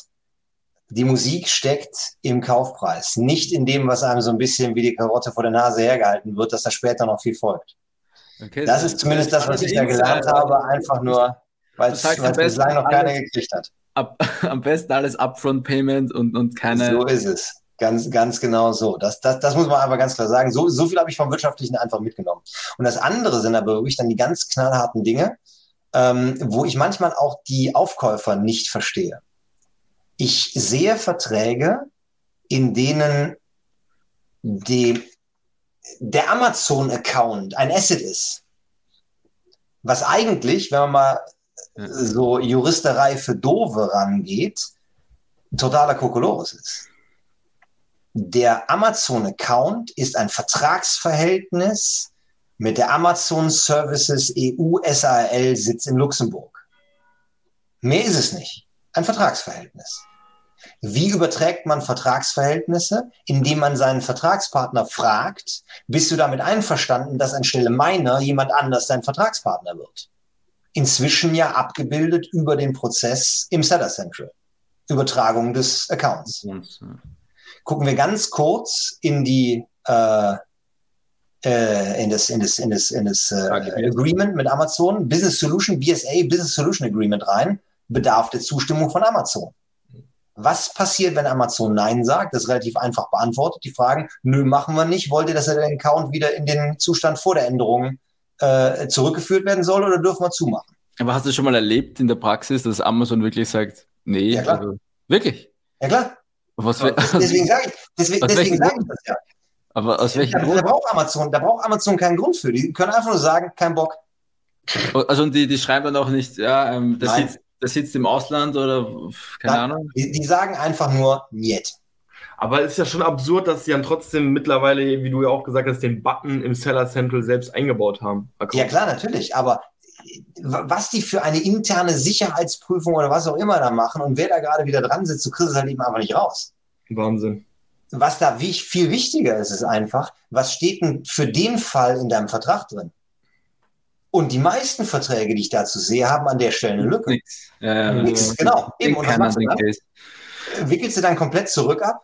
Die Musik steckt im Kaufpreis, nicht in dem, was einem so ein bisschen wie die Karotte vor der Nase hergehalten wird, dass da später noch viel folgt. Okay, das ist zumindest das, was ich da gelernt habe, einfach nur, weil es bislang noch keiner gekriegt hat. Ab, am besten alles Upfront Payment und, und keine. So ist es. Ganz, ganz genau so. Das, das, das muss man aber ganz klar sagen. So, so viel habe ich vom Wirtschaftlichen einfach mitgenommen. Und das andere sind aber wirklich dann die ganz knallharten Dinge, ähm, wo ich manchmal auch die Aufkäufer nicht verstehe. Ich sehe Verträge, in denen die, der Amazon-Account ein Asset ist. Was eigentlich, wenn man mal so Juristerei für Dove rangeht, totaler Kokolores ist der Amazon-Account ist ein Vertragsverhältnis mit der Amazon Services EU SAL Sitz in Luxemburg. Mehr ist es nicht. Ein Vertragsverhältnis. Wie überträgt man Vertragsverhältnisse? Indem man seinen Vertragspartner fragt, bist du damit einverstanden, dass anstelle meiner jemand anders dein Vertragspartner wird? Inzwischen ja abgebildet über den Prozess im Seller Central. Übertragung des Accounts. Gucken wir ganz kurz in die äh, äh, in das, in das, in das, in das äh, Agreement mit Amazon, Business Solution, BSA, Business Solution Agreement rein, bedarf der Zustimmung von Amazon. Was passiert, wenn Amazon Nein sagt? Das ist relativ einfach beantwortet. Die fragen, nö, machen wir nicht. Wollt ihr, dass der Account wieder in den Zustand vor der Änderung äh, zurückgeführt werden soll oder dürfen wir zumachen? Aber hast du schon mal erlebt in der Praxis, dass Amazon wirklich sagt, nee, ja. Also, wirklich? Ja klar. Was, deswegen sage ich, deswegen, deswegen sag ich das ja. Aber aus welchem da, Grund? Da braucht Amazon, da braucht Amazon keinen Grund für. Die können einfach nur sagen, kein Bock. Also die, die schreiben dann auch nicht, ja, ähm, das, sitzt, das sitzt im Ausland oder keine Nein, Ahnung. Die, die, sagen einfach nur Niet. Aber es ist ja schon absurd, dass sie dann trotzdem mittlerweile, wie du ja auch gesagt hast, den Button im Seller Central selbst eingebaut haben. Ja klar, natürlich. Aber was die für eine interne Sicherheitsprüfung oder was auch immer da machen und wer da gerade wieder dran sitzt, du kriegst es halt eben einfach nicht raus. Wahnsinn. Was da viel wichtiger ist, ist einfach, was steht denn für den Fall in deinem Vertrag drin? Und die meisten Verträge, die ich dazu sehe, haben an der Stelle eine Lücke. Nix. Ja, Nix, genau. Eben. Und was du dann? Wickelst du dann komplett zurück ab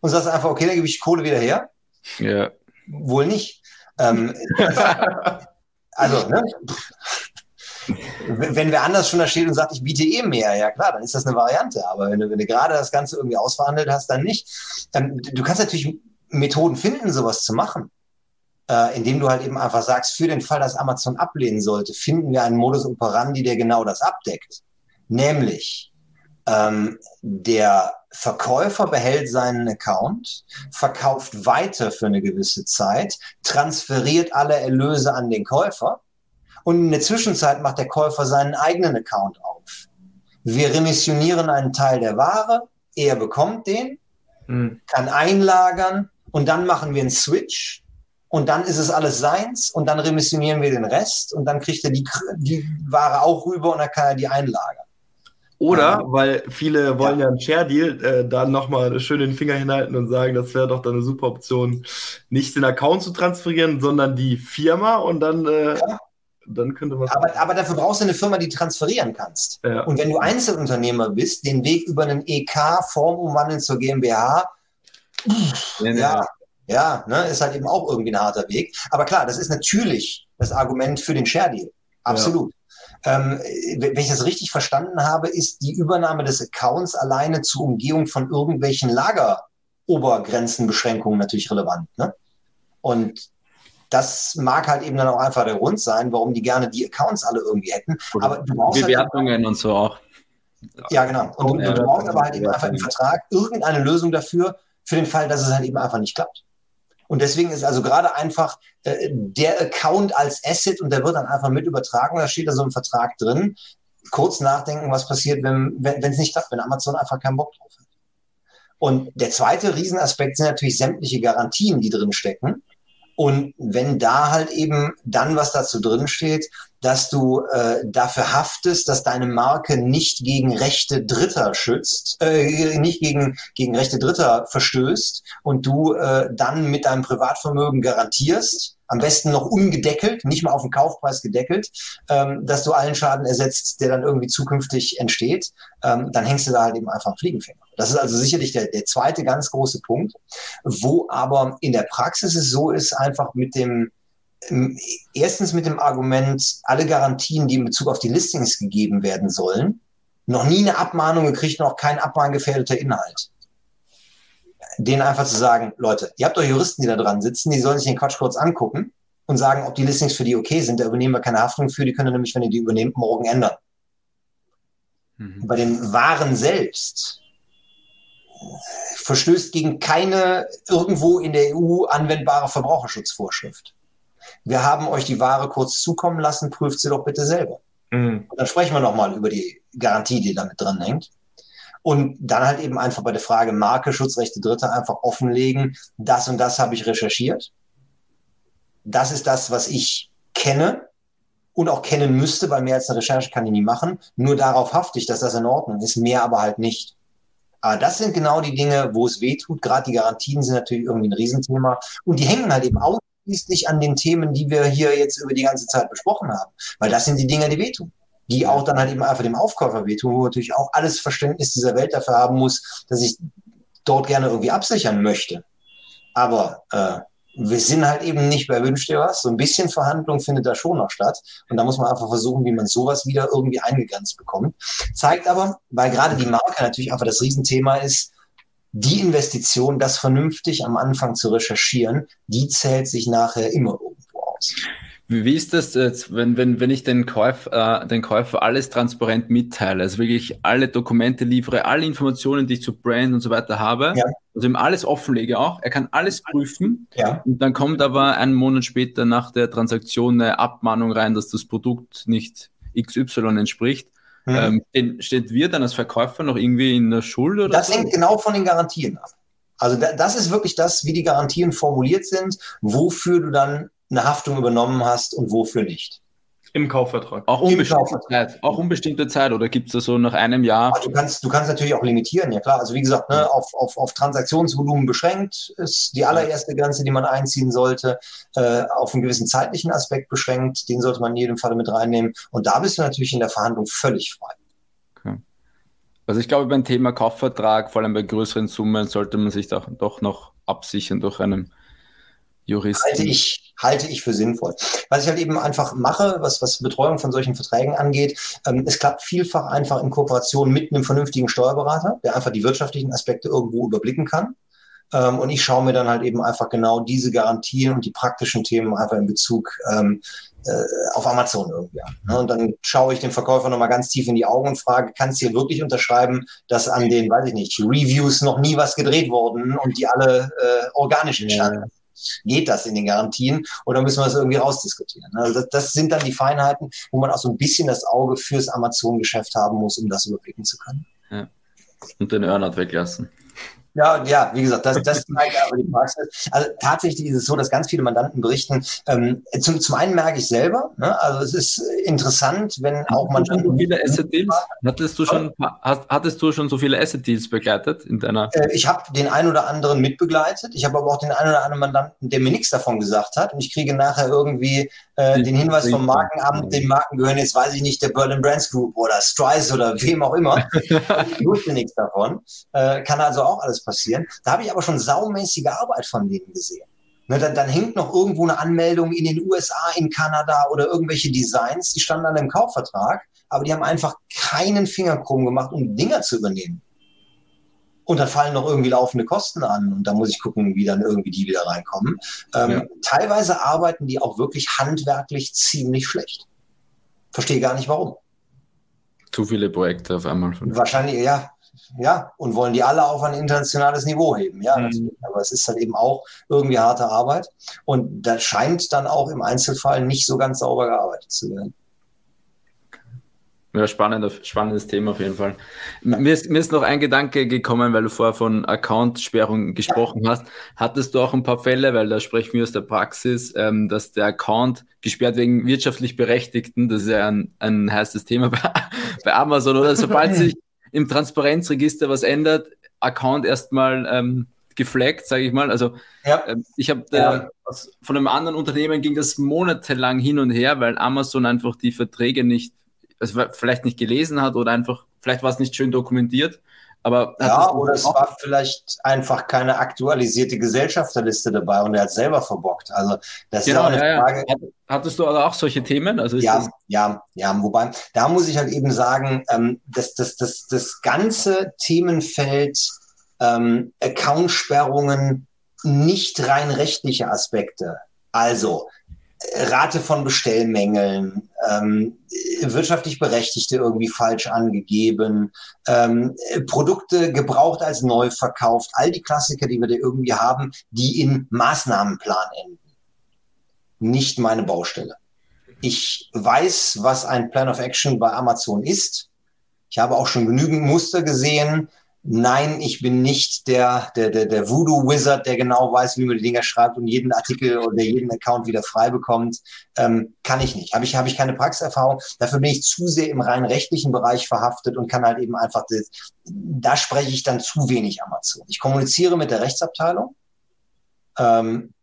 und sagst einfach, okay, dann gebe ich Kohle wieder her? Ja. Wohl nicht. Ähm, also, ne? wenn wer anders schon da steht und sagt, ich biete eh mehr, ja klar, dann ist das eine Variante. Aber wenn du, wenn du gerade das Ganze irgendwie ausverhandelt hast, dann nicht. Ähm, du kannst natürlich Methoden finden, sowas zu machen. Äh, indem du halt eben einfach sagst, für den Fall, dass Amazon ablehnen sollte, finden wir einen Modus operandi, der genau das abdeckt. Nämlich, ähm, der Verkäufer behält seinen Account, verkauft weiter für eine gewisse Zeit, transferiert alle Erlöse an den Käufer und in der Zwischenzeit macht der Käufer seinen eigenen Account auf. Wir remissionieren einen Teil der Ware, er bekommt den, mhm. kann einlagern und dann machen wir einen Switch und dann ist es alles seins und dann remissionieren wir den Rest und dann kriegt er die, die Ware auch rüber und dann kann er die einlagern. Oder, weil viele wollen ja, ja einen Share-Deal, äh, dann nochmal schön den Finger hinhalten und sagen, das wäre doch dann eine super Option, nicht den Account zu transferieren, sondern die Firma und dann äh, ja dann könnte man. Aber, aber, dafür brauchst du eine Firma, die transferieren kannst. Ja. Und wenn du Einzelunternehmer bist, den Weg über einen EK, Form umwandeln zur GmbH, ja, ja, ja ne, ist halt eben auch irgendwie ein harter Weg. Aber klar, das ist natürlich das Argument für den Share Deal. Absolut. Ja. Ähm, wenn ich das richtig verstanden habe, ist die Übernahme des Accounts alleine zur Umgehung von irgendwelchen Lagerobergrenzenbeschränkungen natürlich relevant. Ne? Und das mag halt eben dann auch einfach der Grund sein, warum die gerne die Accounts alle irgendwie hätten. Oder aber du brauchst Bewertungen halt und so auch. Ja, genau. Und du, ja, du brauchst aber halt eben einfach im Vertrag irgendeine Lösung dafür, für den Fall, dass es halt eben einfach nicht klappt. Und deswegen ist also gerade einfach äh, der Account als Asset und der wird dann einfach mit übertragen. Da steht da so ein Vertrag drin. Kurz nachdenken, was passiert, wenn wenn es nicht klappt, wenn Amazon einfach keinen Bock drauf hat. Und der zweite Riesenaspekt sind natürlich sämtliche Garantien, die drin stecken. Und wenn da halt eben dann was dazu drin steht, dass du äh, dafür haftest, dass deine Marke nicht gegen Rechte Dritter schützt, äh, nicht gegen, gegen Rechte Dritter verstößt und du äh, dann mit deinem Privatvermögen garantierst, am besten noch ungedeckelt, nicht mal auf den Kaufpreis gedeckelt, ähm, dass du allen Schaden ersetzt, der dann irgendwie zukünftig entsteht, ähm, dann hängst du da halt eben einfach einen Fliegenfänger. Das ist also sicherlich der, der zweite ganz große Punkt, wo aber in der Praxis es so ist, einfach mit dem, ähm, erstens mit dem Argument, alle Garantien, die in Bezug auf die Listings gegeben werden sollen, noch nie eine Abmahnung gekriegt, noch kein abmahngefährdeter Inhalt denen einfach zu sagen, Leute, ihr habt doch Juristen, die da dran sitzen, die sollen sich den Quatsch kurz angucken und sagen, ob die Listings für die okay sind. Da übernehmen wir keine Haftung für, die können nämlich, wenn ihr die übernehmt, morgen ändern. Mhm. Bei den Waren selbst verstößt gegen keine irgendwo in der EU anwendbare Verbraucherschutzvorschrift. Wir haben euch die Ware kurz zukommen lassen, prüft sie doch bitte selber. Mhm. Und dann sprechen wir nochmal über die Garantie, die damit dran hängt. Und dann halt eben einfach bei der Frage Marke, Schutzrechte Dritte einfach offenlegen, das und das habe ich recherchiert. Das ist das, was ich kenne und auch kennen müsste, weil mehr als eine Recherche kann ich nie machen. Nur darauf hafte ich, dass das in Ordnung ist, mehr aber halt nicht. Aber das sind genau die Dinge, wo es weh tut. Gerade die Garantien sind natürlich irgendwie ein Riesenthema. Und die hängen halt eben ausschließlich an den Themen, die wir hier jetzt über die ganze Zeit besprochen haben. Weil das sind die Dinge, die wehtun. Die auch dann halt eben einfach dem Aufkäufer wehtun, wo natürlich auch alles Verständnis dieser Welt dafür haben muss, dass ich dort gerne irgendwie absichern möchte. Aber äh, wir sind halt eben nicht bei Wünsch dir was. So ein bisschen Verhandlung findet da schon noch statt. Und da muss man einfach versuchen, wie man sowas wieder irgendwie eingegrenzt bekommt. Zeigt aber, weil gerade die Marke natürlich einfach das Riesenthema ist, die Investition, das vernünftig am Anfang zu recherchieren, die zählt sich nachher immer irgendwo aus. Wie ist das jetzt, wenn, wenn, wenn ich den, Käuf, äh, den Käufer alles transparent mitteile, also wirklich alle Dokumente liefere, alle Informationen, die ich zu Brand und so weiter habe, ja. also ihm alles offenlege auch, er kann alles prüfen ja. und dann kommt aber einen Monat später nach der Transaktion eine Abmahnung rein, dass das Produkt nicht XY entspricht. Mhm. Ähm, steht wir dann als Verkäufer noch irgendwie in der Schuld? Oder das so? hängt genau von den Garantien ab. Also das ist wirklich das, wie die Garantien formuliert sind, wofür du dann eine Haftung übernommen hast und wofür nicht. Im Kaufvertrag. Auch unbestimmte Zeit. Auch unbestimmte Zeit oder gibt es das so nach einem Jahr? du kannst, du kannst natürlich auch limitieren, ja klar. Also wie gesagt, ne, auf, auf, auf Transaktionsvolumen beschränkt ist die allererste Grenze, die man einziehen sollte. Äh, auf einen gewissen zeitlichen Aspekt beschränkt, den sollte man in jedem Fall mit reinnehmen. Und da bist du natürlich in der Verhandlung völlig frei. Okay. Also ich glaube, beim Thema Kaufvertrag, vor allem bei größeren Summen, sollte man sich doch, doch noch absichern durch einen Juristen. Halte ich, halte ich für sinnvoll. Was ich halt eben einfach mache, was, was Betreuung von solchen Verträgen angeht, ähm, es klappt vielfach einfach in Kooperation mit einem vernünftigen Steuerberater, der einfach die wirtschaftlichen Aspekte irgendwo überblicken kann. Ähm, und ich schaue mir dann halt eben einfach genau diese Garantien und die praktischen Themen einfach in Bezug ähm, äh, auf Amazon irgendwie an. Ne? Und dann schaue ich den Verkäufer nochmal ganz tief in die Augen und frage, kannst du hier wirklich unterschreiben, dass an den, weiß ich nicht, Reviews noch nie was gedreht worden und die alle äh, organisch entstanden ja geht das in den Garantien oder müssen wir das irgendwie rausdiskutieren? Also das, das, sind dann die Feinheiten, wo man auch so ein bisschen das Auge fürs Amazon-Geschäft haben muss, um das überblicken zu können. Ja. Und den Earnout weglassen. Ja, ja, wie gesagt, das, das zeigt aber die Praxis. Also tatsächlich ist es so, dass ganz viele Mandanten berichten. Ähm, zum, zum einen merke ich selber, ne, also es ist interessant, wenn auch Mandanten. So viele Asset Deals? Hattest du schon, hast, hattest du schon so viele Asset Deals begleitet in deiner? Äh, ich habe den einen oder anderen mitbegleitet. Ich habe aber auch den einen oder anderen Mandanten, der mir nichts davon gesagt hat. Und ich kriege nachher irgendwie äh, den Hinweis vom Markenamt, den Marken gehören jetzt, weiß ich nicht, der Berlin Brands Group oder Strice oder wem auch immer. ich wusste nichts davon. Äh, kann also auch alles passieren. Da habe ich aber schon saumäßige Arbeit von denen gesehen. Ne, dann, dann hängt noch irgendwo eine Anmeldung in den USA, in Kanada oder irgendwelche Designs, die standen dann im Kaufvertrag, aber die haben einfach keinen Finger krumm gemacht, um Dinger zu übernehmen. Und dann fallen noch irgendwie laufende Kosten an und da muss ich gucken, wie dann irgendwie die wieder reinkommen. Ähm, ja. Teilweise arbeiten die auch wirklich handwerklich ziemlich schlecht. Verstehe gar nicht warum. Zu viele Projekte auf einmal. Wahrscheinlich, ja, ja, und wollen die alle auf ein internationales Niveau heben. Ja, mhm. Aber es ist halt eben auch irgendwie harte Arbeit. Und da scheint dann auch im Einzelfall nicht so ganz sauber gearbeitet zu werden. Ja, spannend, spannendes Thema auf jeden Fall. Mir ist, mir ist noch ein Gedanke gekommen, weil du vorher von Account-Sperrung gesprochen hast. Hattest du auch ein paar Fälle, weil da sprechen wir aus der Praxis, ähm, dass der Account gesperrt wegen wirtschaftlich Berechtigten, das ist ja ein, ein heißes Thema bei, bei Amazon, oder sobald sich im Transparenzregister was ändert, Account erstmal ähm, geflaggt, sage ich mal. Also ja. ähm, ich habe ja. von einem anderen Unternehmen ging das monatelang hin und her, weil Amazon einfach die Verträge nicht, also vielleicht nicht gelesen hat oder einfach, vielleicht war es nicht schön dokumentiert. Aber ja, oder es war vielleicht einfach keine aktualisierte Gesellschafterliste dabei und er hat selber verbockt. Also das genau, ist auch eine ja, Frage. Ja. Hattest du also auch solche Themen? Also ja, ja, ja. Wobei, da muss ich halt eben sagen, ähm, dass das, das, das ganze Themenfeld ähm, Accountsperrungen nicht rein rechtliche Aspekte. Also Rate von Bestellmängeln, ähm, wirtschaftlich Berechtigte irgendwie falsch angegeben, ähm, Produkte gebraucht als neu verkauft, all die Klassiker, die wir da irgendwie haben, die in Maßnahmenplan enden. Nicht meine Baustelle. Ich weiß, was ein Plan of Action bei Amazon ist. Ich habe auch schon genügend Muster gesehen, Nein, ich bin nicht der, der, der, der Voodoo-Wizard, der genau weiß, wie man die Dinger schreibt und jeden Artikel oder jeden Account wieder frei bekommt. Ähm, kann ich nicht. Habe ich, habe ich keine Praxiserfahrung. Dafür bin ich zu sehr im rein rechtlichen Bereich verhaftet und kann halt eben einfach, das, da spreche ich dann zu wenig Amazon. Ich kommuniziere mit der Rechtsabteilung. Ähm,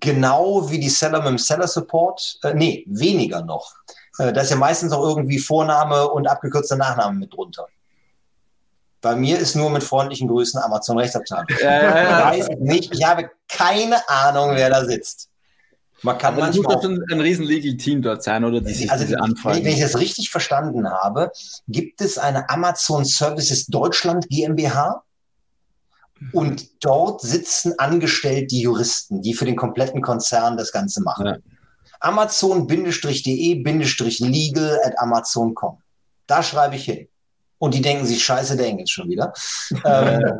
genau wie die Seller mit dem Seller Support. Äh, nee, weniger noch. Äh, da ist ja meistens auch irgendwie Vorname und abgekürzter Nachname mit drunter. Bei mir ist nur mit freundlichen Grüßen Amazon Rechtsabteilung. Ja, ja, ja. Ich weiß nicht, ich habe keine Ahnung, wer da sitzt. Man kann Aber manchmal. muss ein, ein riesen Legal Team dort sein, oder? Diese, also, diese Anfragen. Wenn ich das richtig verstanden habe, gibt es eine Amazon Services Deutschland GmbH. Und dort sitzen angestellte Juristen, die für den kompletten Konzern das Ganze machen. Ja. Amazon-de-legal at amazon.com. Da schreibe ich hin und die denken sich, scheiße, der Engel schon wieder. ähm,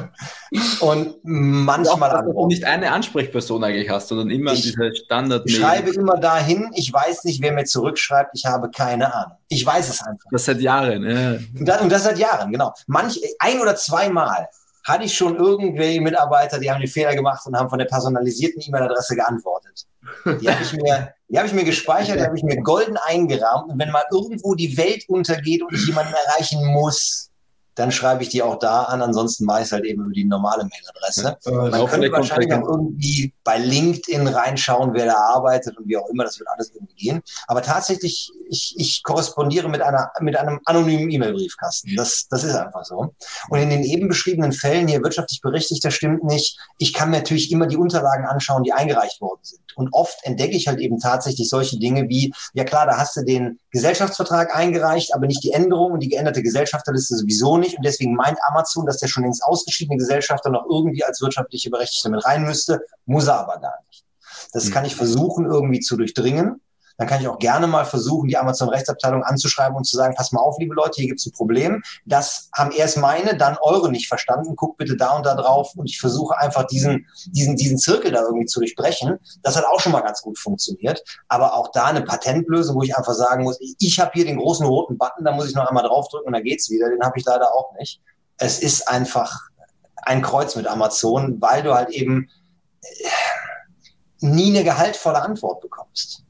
und manchmal auch, dass du nicht eine Ansprechperson eigentlich hast, sondern immer ich diese Standard. Ich schreibe immer dahin, ich weiß nicht, wer mir zurückschreibt, ich habe keine Ahnung. Ich weiß es einfach. Das seit Jahren, ja. Und das, und das seit Jahren, genau. Manch, ein oder zweimal hatte ich schon irgendwelche Mitarbeiter, die haben den Fehler gemacht und haben von der personalisierten E-Mail-Adresse geantwortet. Die habe ich mir die habe ich mir gespeichert, die habe ich mir golden eingerahmt. Und wenn mal irgendwo die Welt untergeht und ich jemanden erreichen muss, dann schreibe ich die auch da an. Ansonsten mache ich es halt eben über die normale Mailadresse. Ja, Man könnte wahrscheinlich auch irgendwie bei LinkedIn reinschauen, wer da arbeitet und wie auch immer. Das wird alles irgendwie gehen. Aber tatsächlich, ich, ich korrespondiere mit, einer, mit einem anonymen E-Mail-Briefkasten. Das, das ist einfach so. Und in den eben beschriebenen Fällen hier wirtschaftlich berichtigt, das stimmt nicht. Ich kann mir natürlich immer die Unterlagen anschauen, die eingereicht worden sind. Und oft entdecke ich halt eben tatsächlich solche Dinge wie, ja klar, da hast du den Gesellschaftsvertrag eingereicht, aber nicht die Änderung und die geänderte Gesellschafterliste sowieso nicht. Und deswegen meint Amazon, dass der schon längst ausgeschiedene Gesellschafter noch irgendwie als wirtschaftliche Berechtigte mit rein müsste, muss er aber gar nicht. Das mhm. kann ich versuchen irgendwie zu durchdringen dann kann ich auch gerne mal versuchen, die Amazon-Rechtsabteilung anzuschreiben und zu sagen, pass mal auf, liebe Leute, hier gibt es ein Problem. Das haben erst meine, dann eure nicht verstanden. Guckt bitte da und da drauf. Und ich versuche einfach diesen, diesen, diesen Zirkel da irgendwie zu durchbrechen. Das hat auch schon mal ganz gut funktioniert. Aber auch da eine Patentlösung, wo ich einfach sagen muss, ich habe hier den großen roten Button, da muss ich noch einmal draufdrücken und dann geht's wieder. Den habe ich leider auch nicht. Es ist einfach ein Kreuz mit Amazon, weil du halt eben äh, nie eine gehaltvolle Antwort bekommst.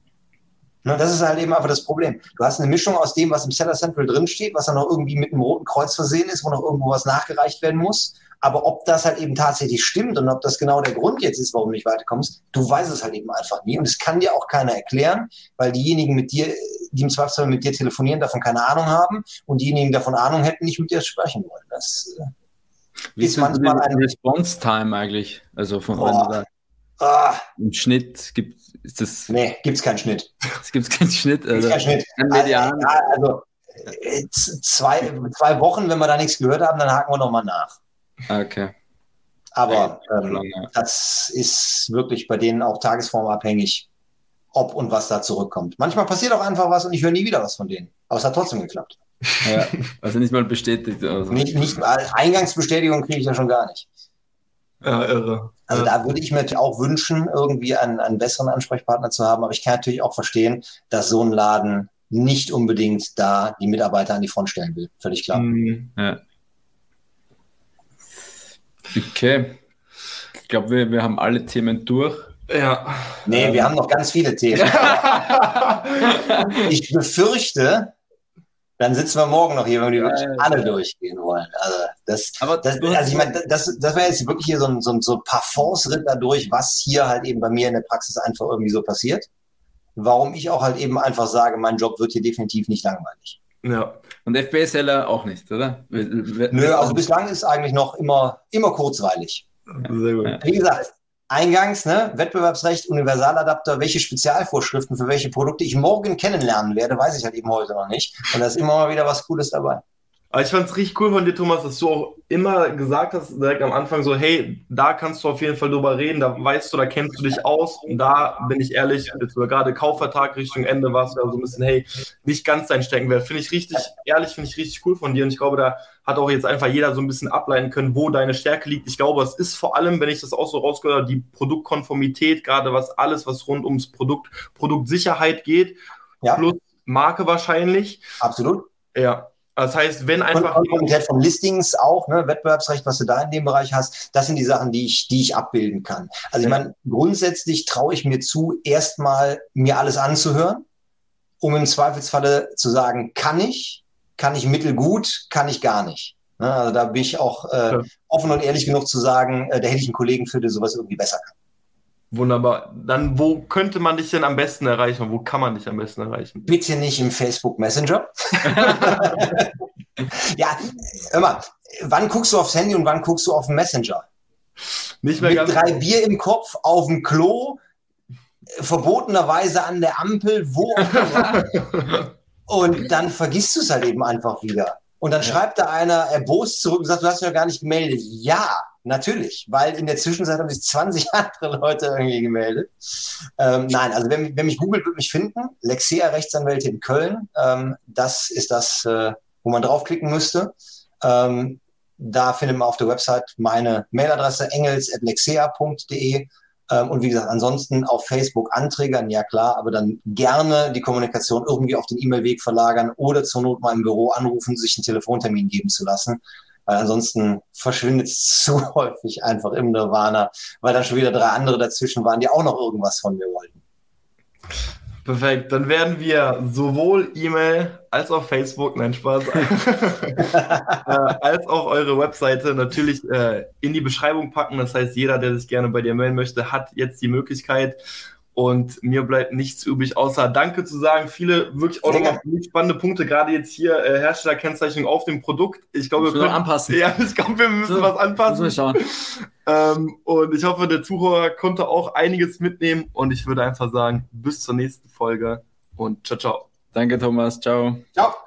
Ne, das ist halt eben einfach das Problem. Du hast eine Mischung aus dem, was im Seller Central drinsteht, was dann noch irgendwie mit einem roten Kreuz versehen ist, wo noch irgendwo was nachgereicht werden muss. Aber ob das halt eben tatsächlich stimmt und ob das genau der Grund jetzt ist, warum du nicht weiterkommst, du weißt es halt eben einfach nie. Und es kann dir auch keiner erklären, weil diejenigen mit dir, die im Zweifelsfall mit dir telefonieren, davon keine Ahnung haben und diejenigen, die davon Ahnung hätten, nicht mit dir sprechen wollen. Das äh, Wie ist manchmal ein Response Time eigentlich? Also von oh, ah, Im Schnitt gibt ist das. Nee, gibt es keinen Schnitt. Es gibt keinen Schnitt. Also, keinen Schnitt. Median. Also, also zwei, zwei Wochen, wenn wir da nichts gehört haben, dann haken wir nochmal nach. Okay. Aber ähm, das ist wirklich bei denen auch tagesformabhängig, ob und was da zurückkommt. Manchmal passiert auch einfach was und ich höre nie wieder was von denen. Aber es hat trotzdem geklappt. Ja, also nicht mal bestätigt. Also. Nicht, nicht, Eingangsbestätigung kriege ich ja schon gar nicht. Ja, irre. Also da würde ich mir auch wünschen, irgendwie einen, einen besseren Ansprechpartner zu haben. Aber ich kann natürlich auch verstehen, dass so ein Laden nicht unbedingt da die Mitarbeiter an die Front stellen will. Völlig klar. Mhm. Ja. Okay. Ich glaube, wir, wir haben alle Themen durch. Ja. Nee, wir haben noch ganz viele Themen. ich befürchte, dann sitzen wir morgen noch hier, wenn wir die wirklich alle durchgehen wollen. Also das, Aber das, also ich meine, das, das wäre jetzt wirklich hier so ein, so ein, so ein Parforce-Ritt dadurch, was hier halt eben bei mir in der Praxis einfach irgendwie so passiert. Warum ich auch halt eben einfach sage, mein Job wird hier definitiv nicht langweilig. Ja. Und FBA-Seller auch nicht, oder? Nö, also bislang ist eigentlich noch immer, immer kurzweilig. Sehr gut. Wie gesagt, eingangs, ne, Wettbewerbsrecht, Universaladapter, welche Spezialvorschriften für welche Produkte ich morgen kennenlernen werde, weiß ich halt eben heute noch nicht. Und da ist immer mal wieder was Cooles dabei. Aber ich fand es richtig cool von dir, Thomas, dass du auch immer gesagt hast, direkt am Anfang so, hey, da kannst du auf jeden Fall drüber reden, da weißt du, da kennst du dich aus. Und da bin ich ehrlich, gerade Kaufvertrag Richtung Ende war es ja so ein bisschen, hey, nicht ganz dein Steckenwert. Finde ich richtig, ehrlich, finde ich richtig cool von dir. Und ich glaube, da hat auch jetzt einfach jeder so ein bisschen ableiten können, wo deine Stärke liegt. Ich glaube, es ist vor allem, wenn ich das auch so rausgehört habe, die Produktkonformität, gerade was alles, was rund ums Produkt, Produktsicherheit geht, ja. plus Marke wahrscheinlich. Absolut. Ja, Das heißt, wenn einfach. Konformität von Listings auch, ne, Wettbewerbsrecht, was du da in dem Bereich hast, das sind die Sachen, die ich, die ich abbilden kann. Also ich meine, grundsätzlich traue ich mir zu, erstmal mir alles anzuhören, um im Zweifelsfalle zu sagen, kann ich, kann ich mittelgut, kann ich gar nicht. Ne, also da bin ich auch äh, ja. offen und ehrlich genug zu sagen, äh, da hätte ich einen Kollegen für, der sowas irgendwie besser kann. Wunderbar. Dann, wo könnte man dich denn am besten erreichen? Wo kann man dich am besten erreichen? Bitte nicht im Facebook Messenger. ja, hör mal, wann guckst du aufs Handy und wann guckst du auf den Messenger? Nicht mehr Mit ganz drei Bier im Kopf, auf dem Klo, verbotenerweise an der Ampel, wo auch immer. und dann vergisst du es halt eben einfach wieder. Und dann ja. schreibt da einer erbost zurück und sagt, du hast dich ja gar nicht gemeldet. Ja, natürlich, weil in der Zwischenzeit haben sich 20 andere Leute irgendwie gemeldet. Ähm, nein, also wer, wer, mich googelt, wird mich finden. Lexea Rechtsanwälte in Köln. Ähm, das ist das, äh, wo man draufklicken müsste. Ähm, da findet man auf der Website meine Mailadresse engels.lexea.de. Ähm, und wie gesagt, ansonsten auf Facebook anträgern, ja klar, aber dann gerne die Kommunikation irgendwie auf den E-Mail-Weg verlagern oder zur Not mal im Büro anrufen, sich einen Telefontermin geben zu lassen. Weil ansonsten verschwindet es zu häufig einfach im Nirvana, weil dann schon wieder drei andere dazwischen waren, die auch noch irgendwas von mir wollten. Perfekt, dann werden wir sowohl E-Mail als auch Facebook, nein Spaß, äh, als auch eure Webseite natürlich äh, in die Beschreibung packen. Das heißt, jeder, der sich gerne bei dir melden möchte, hat jetzt die Möglichkeit. Und mir bleibt nichts übrig, außer Danke zu sagen. Viele wirklich auch noch spannende Punkte, gerade jetzt hier äh, Herstellerkennzeichnung auf dem Produkt. Ich glaube, wir können anpassen. Ja, ich glaube, wir müssen so, was anpassen. Müssen wir schauen. Ähm, und ich hoffe, der Zuhörer konnte auch einiges mitnehmen. Und ich würde einfach sagen, bis zur nächsten Folge und ciao, ciao. Danke, Thomas. Ciao. Ciao.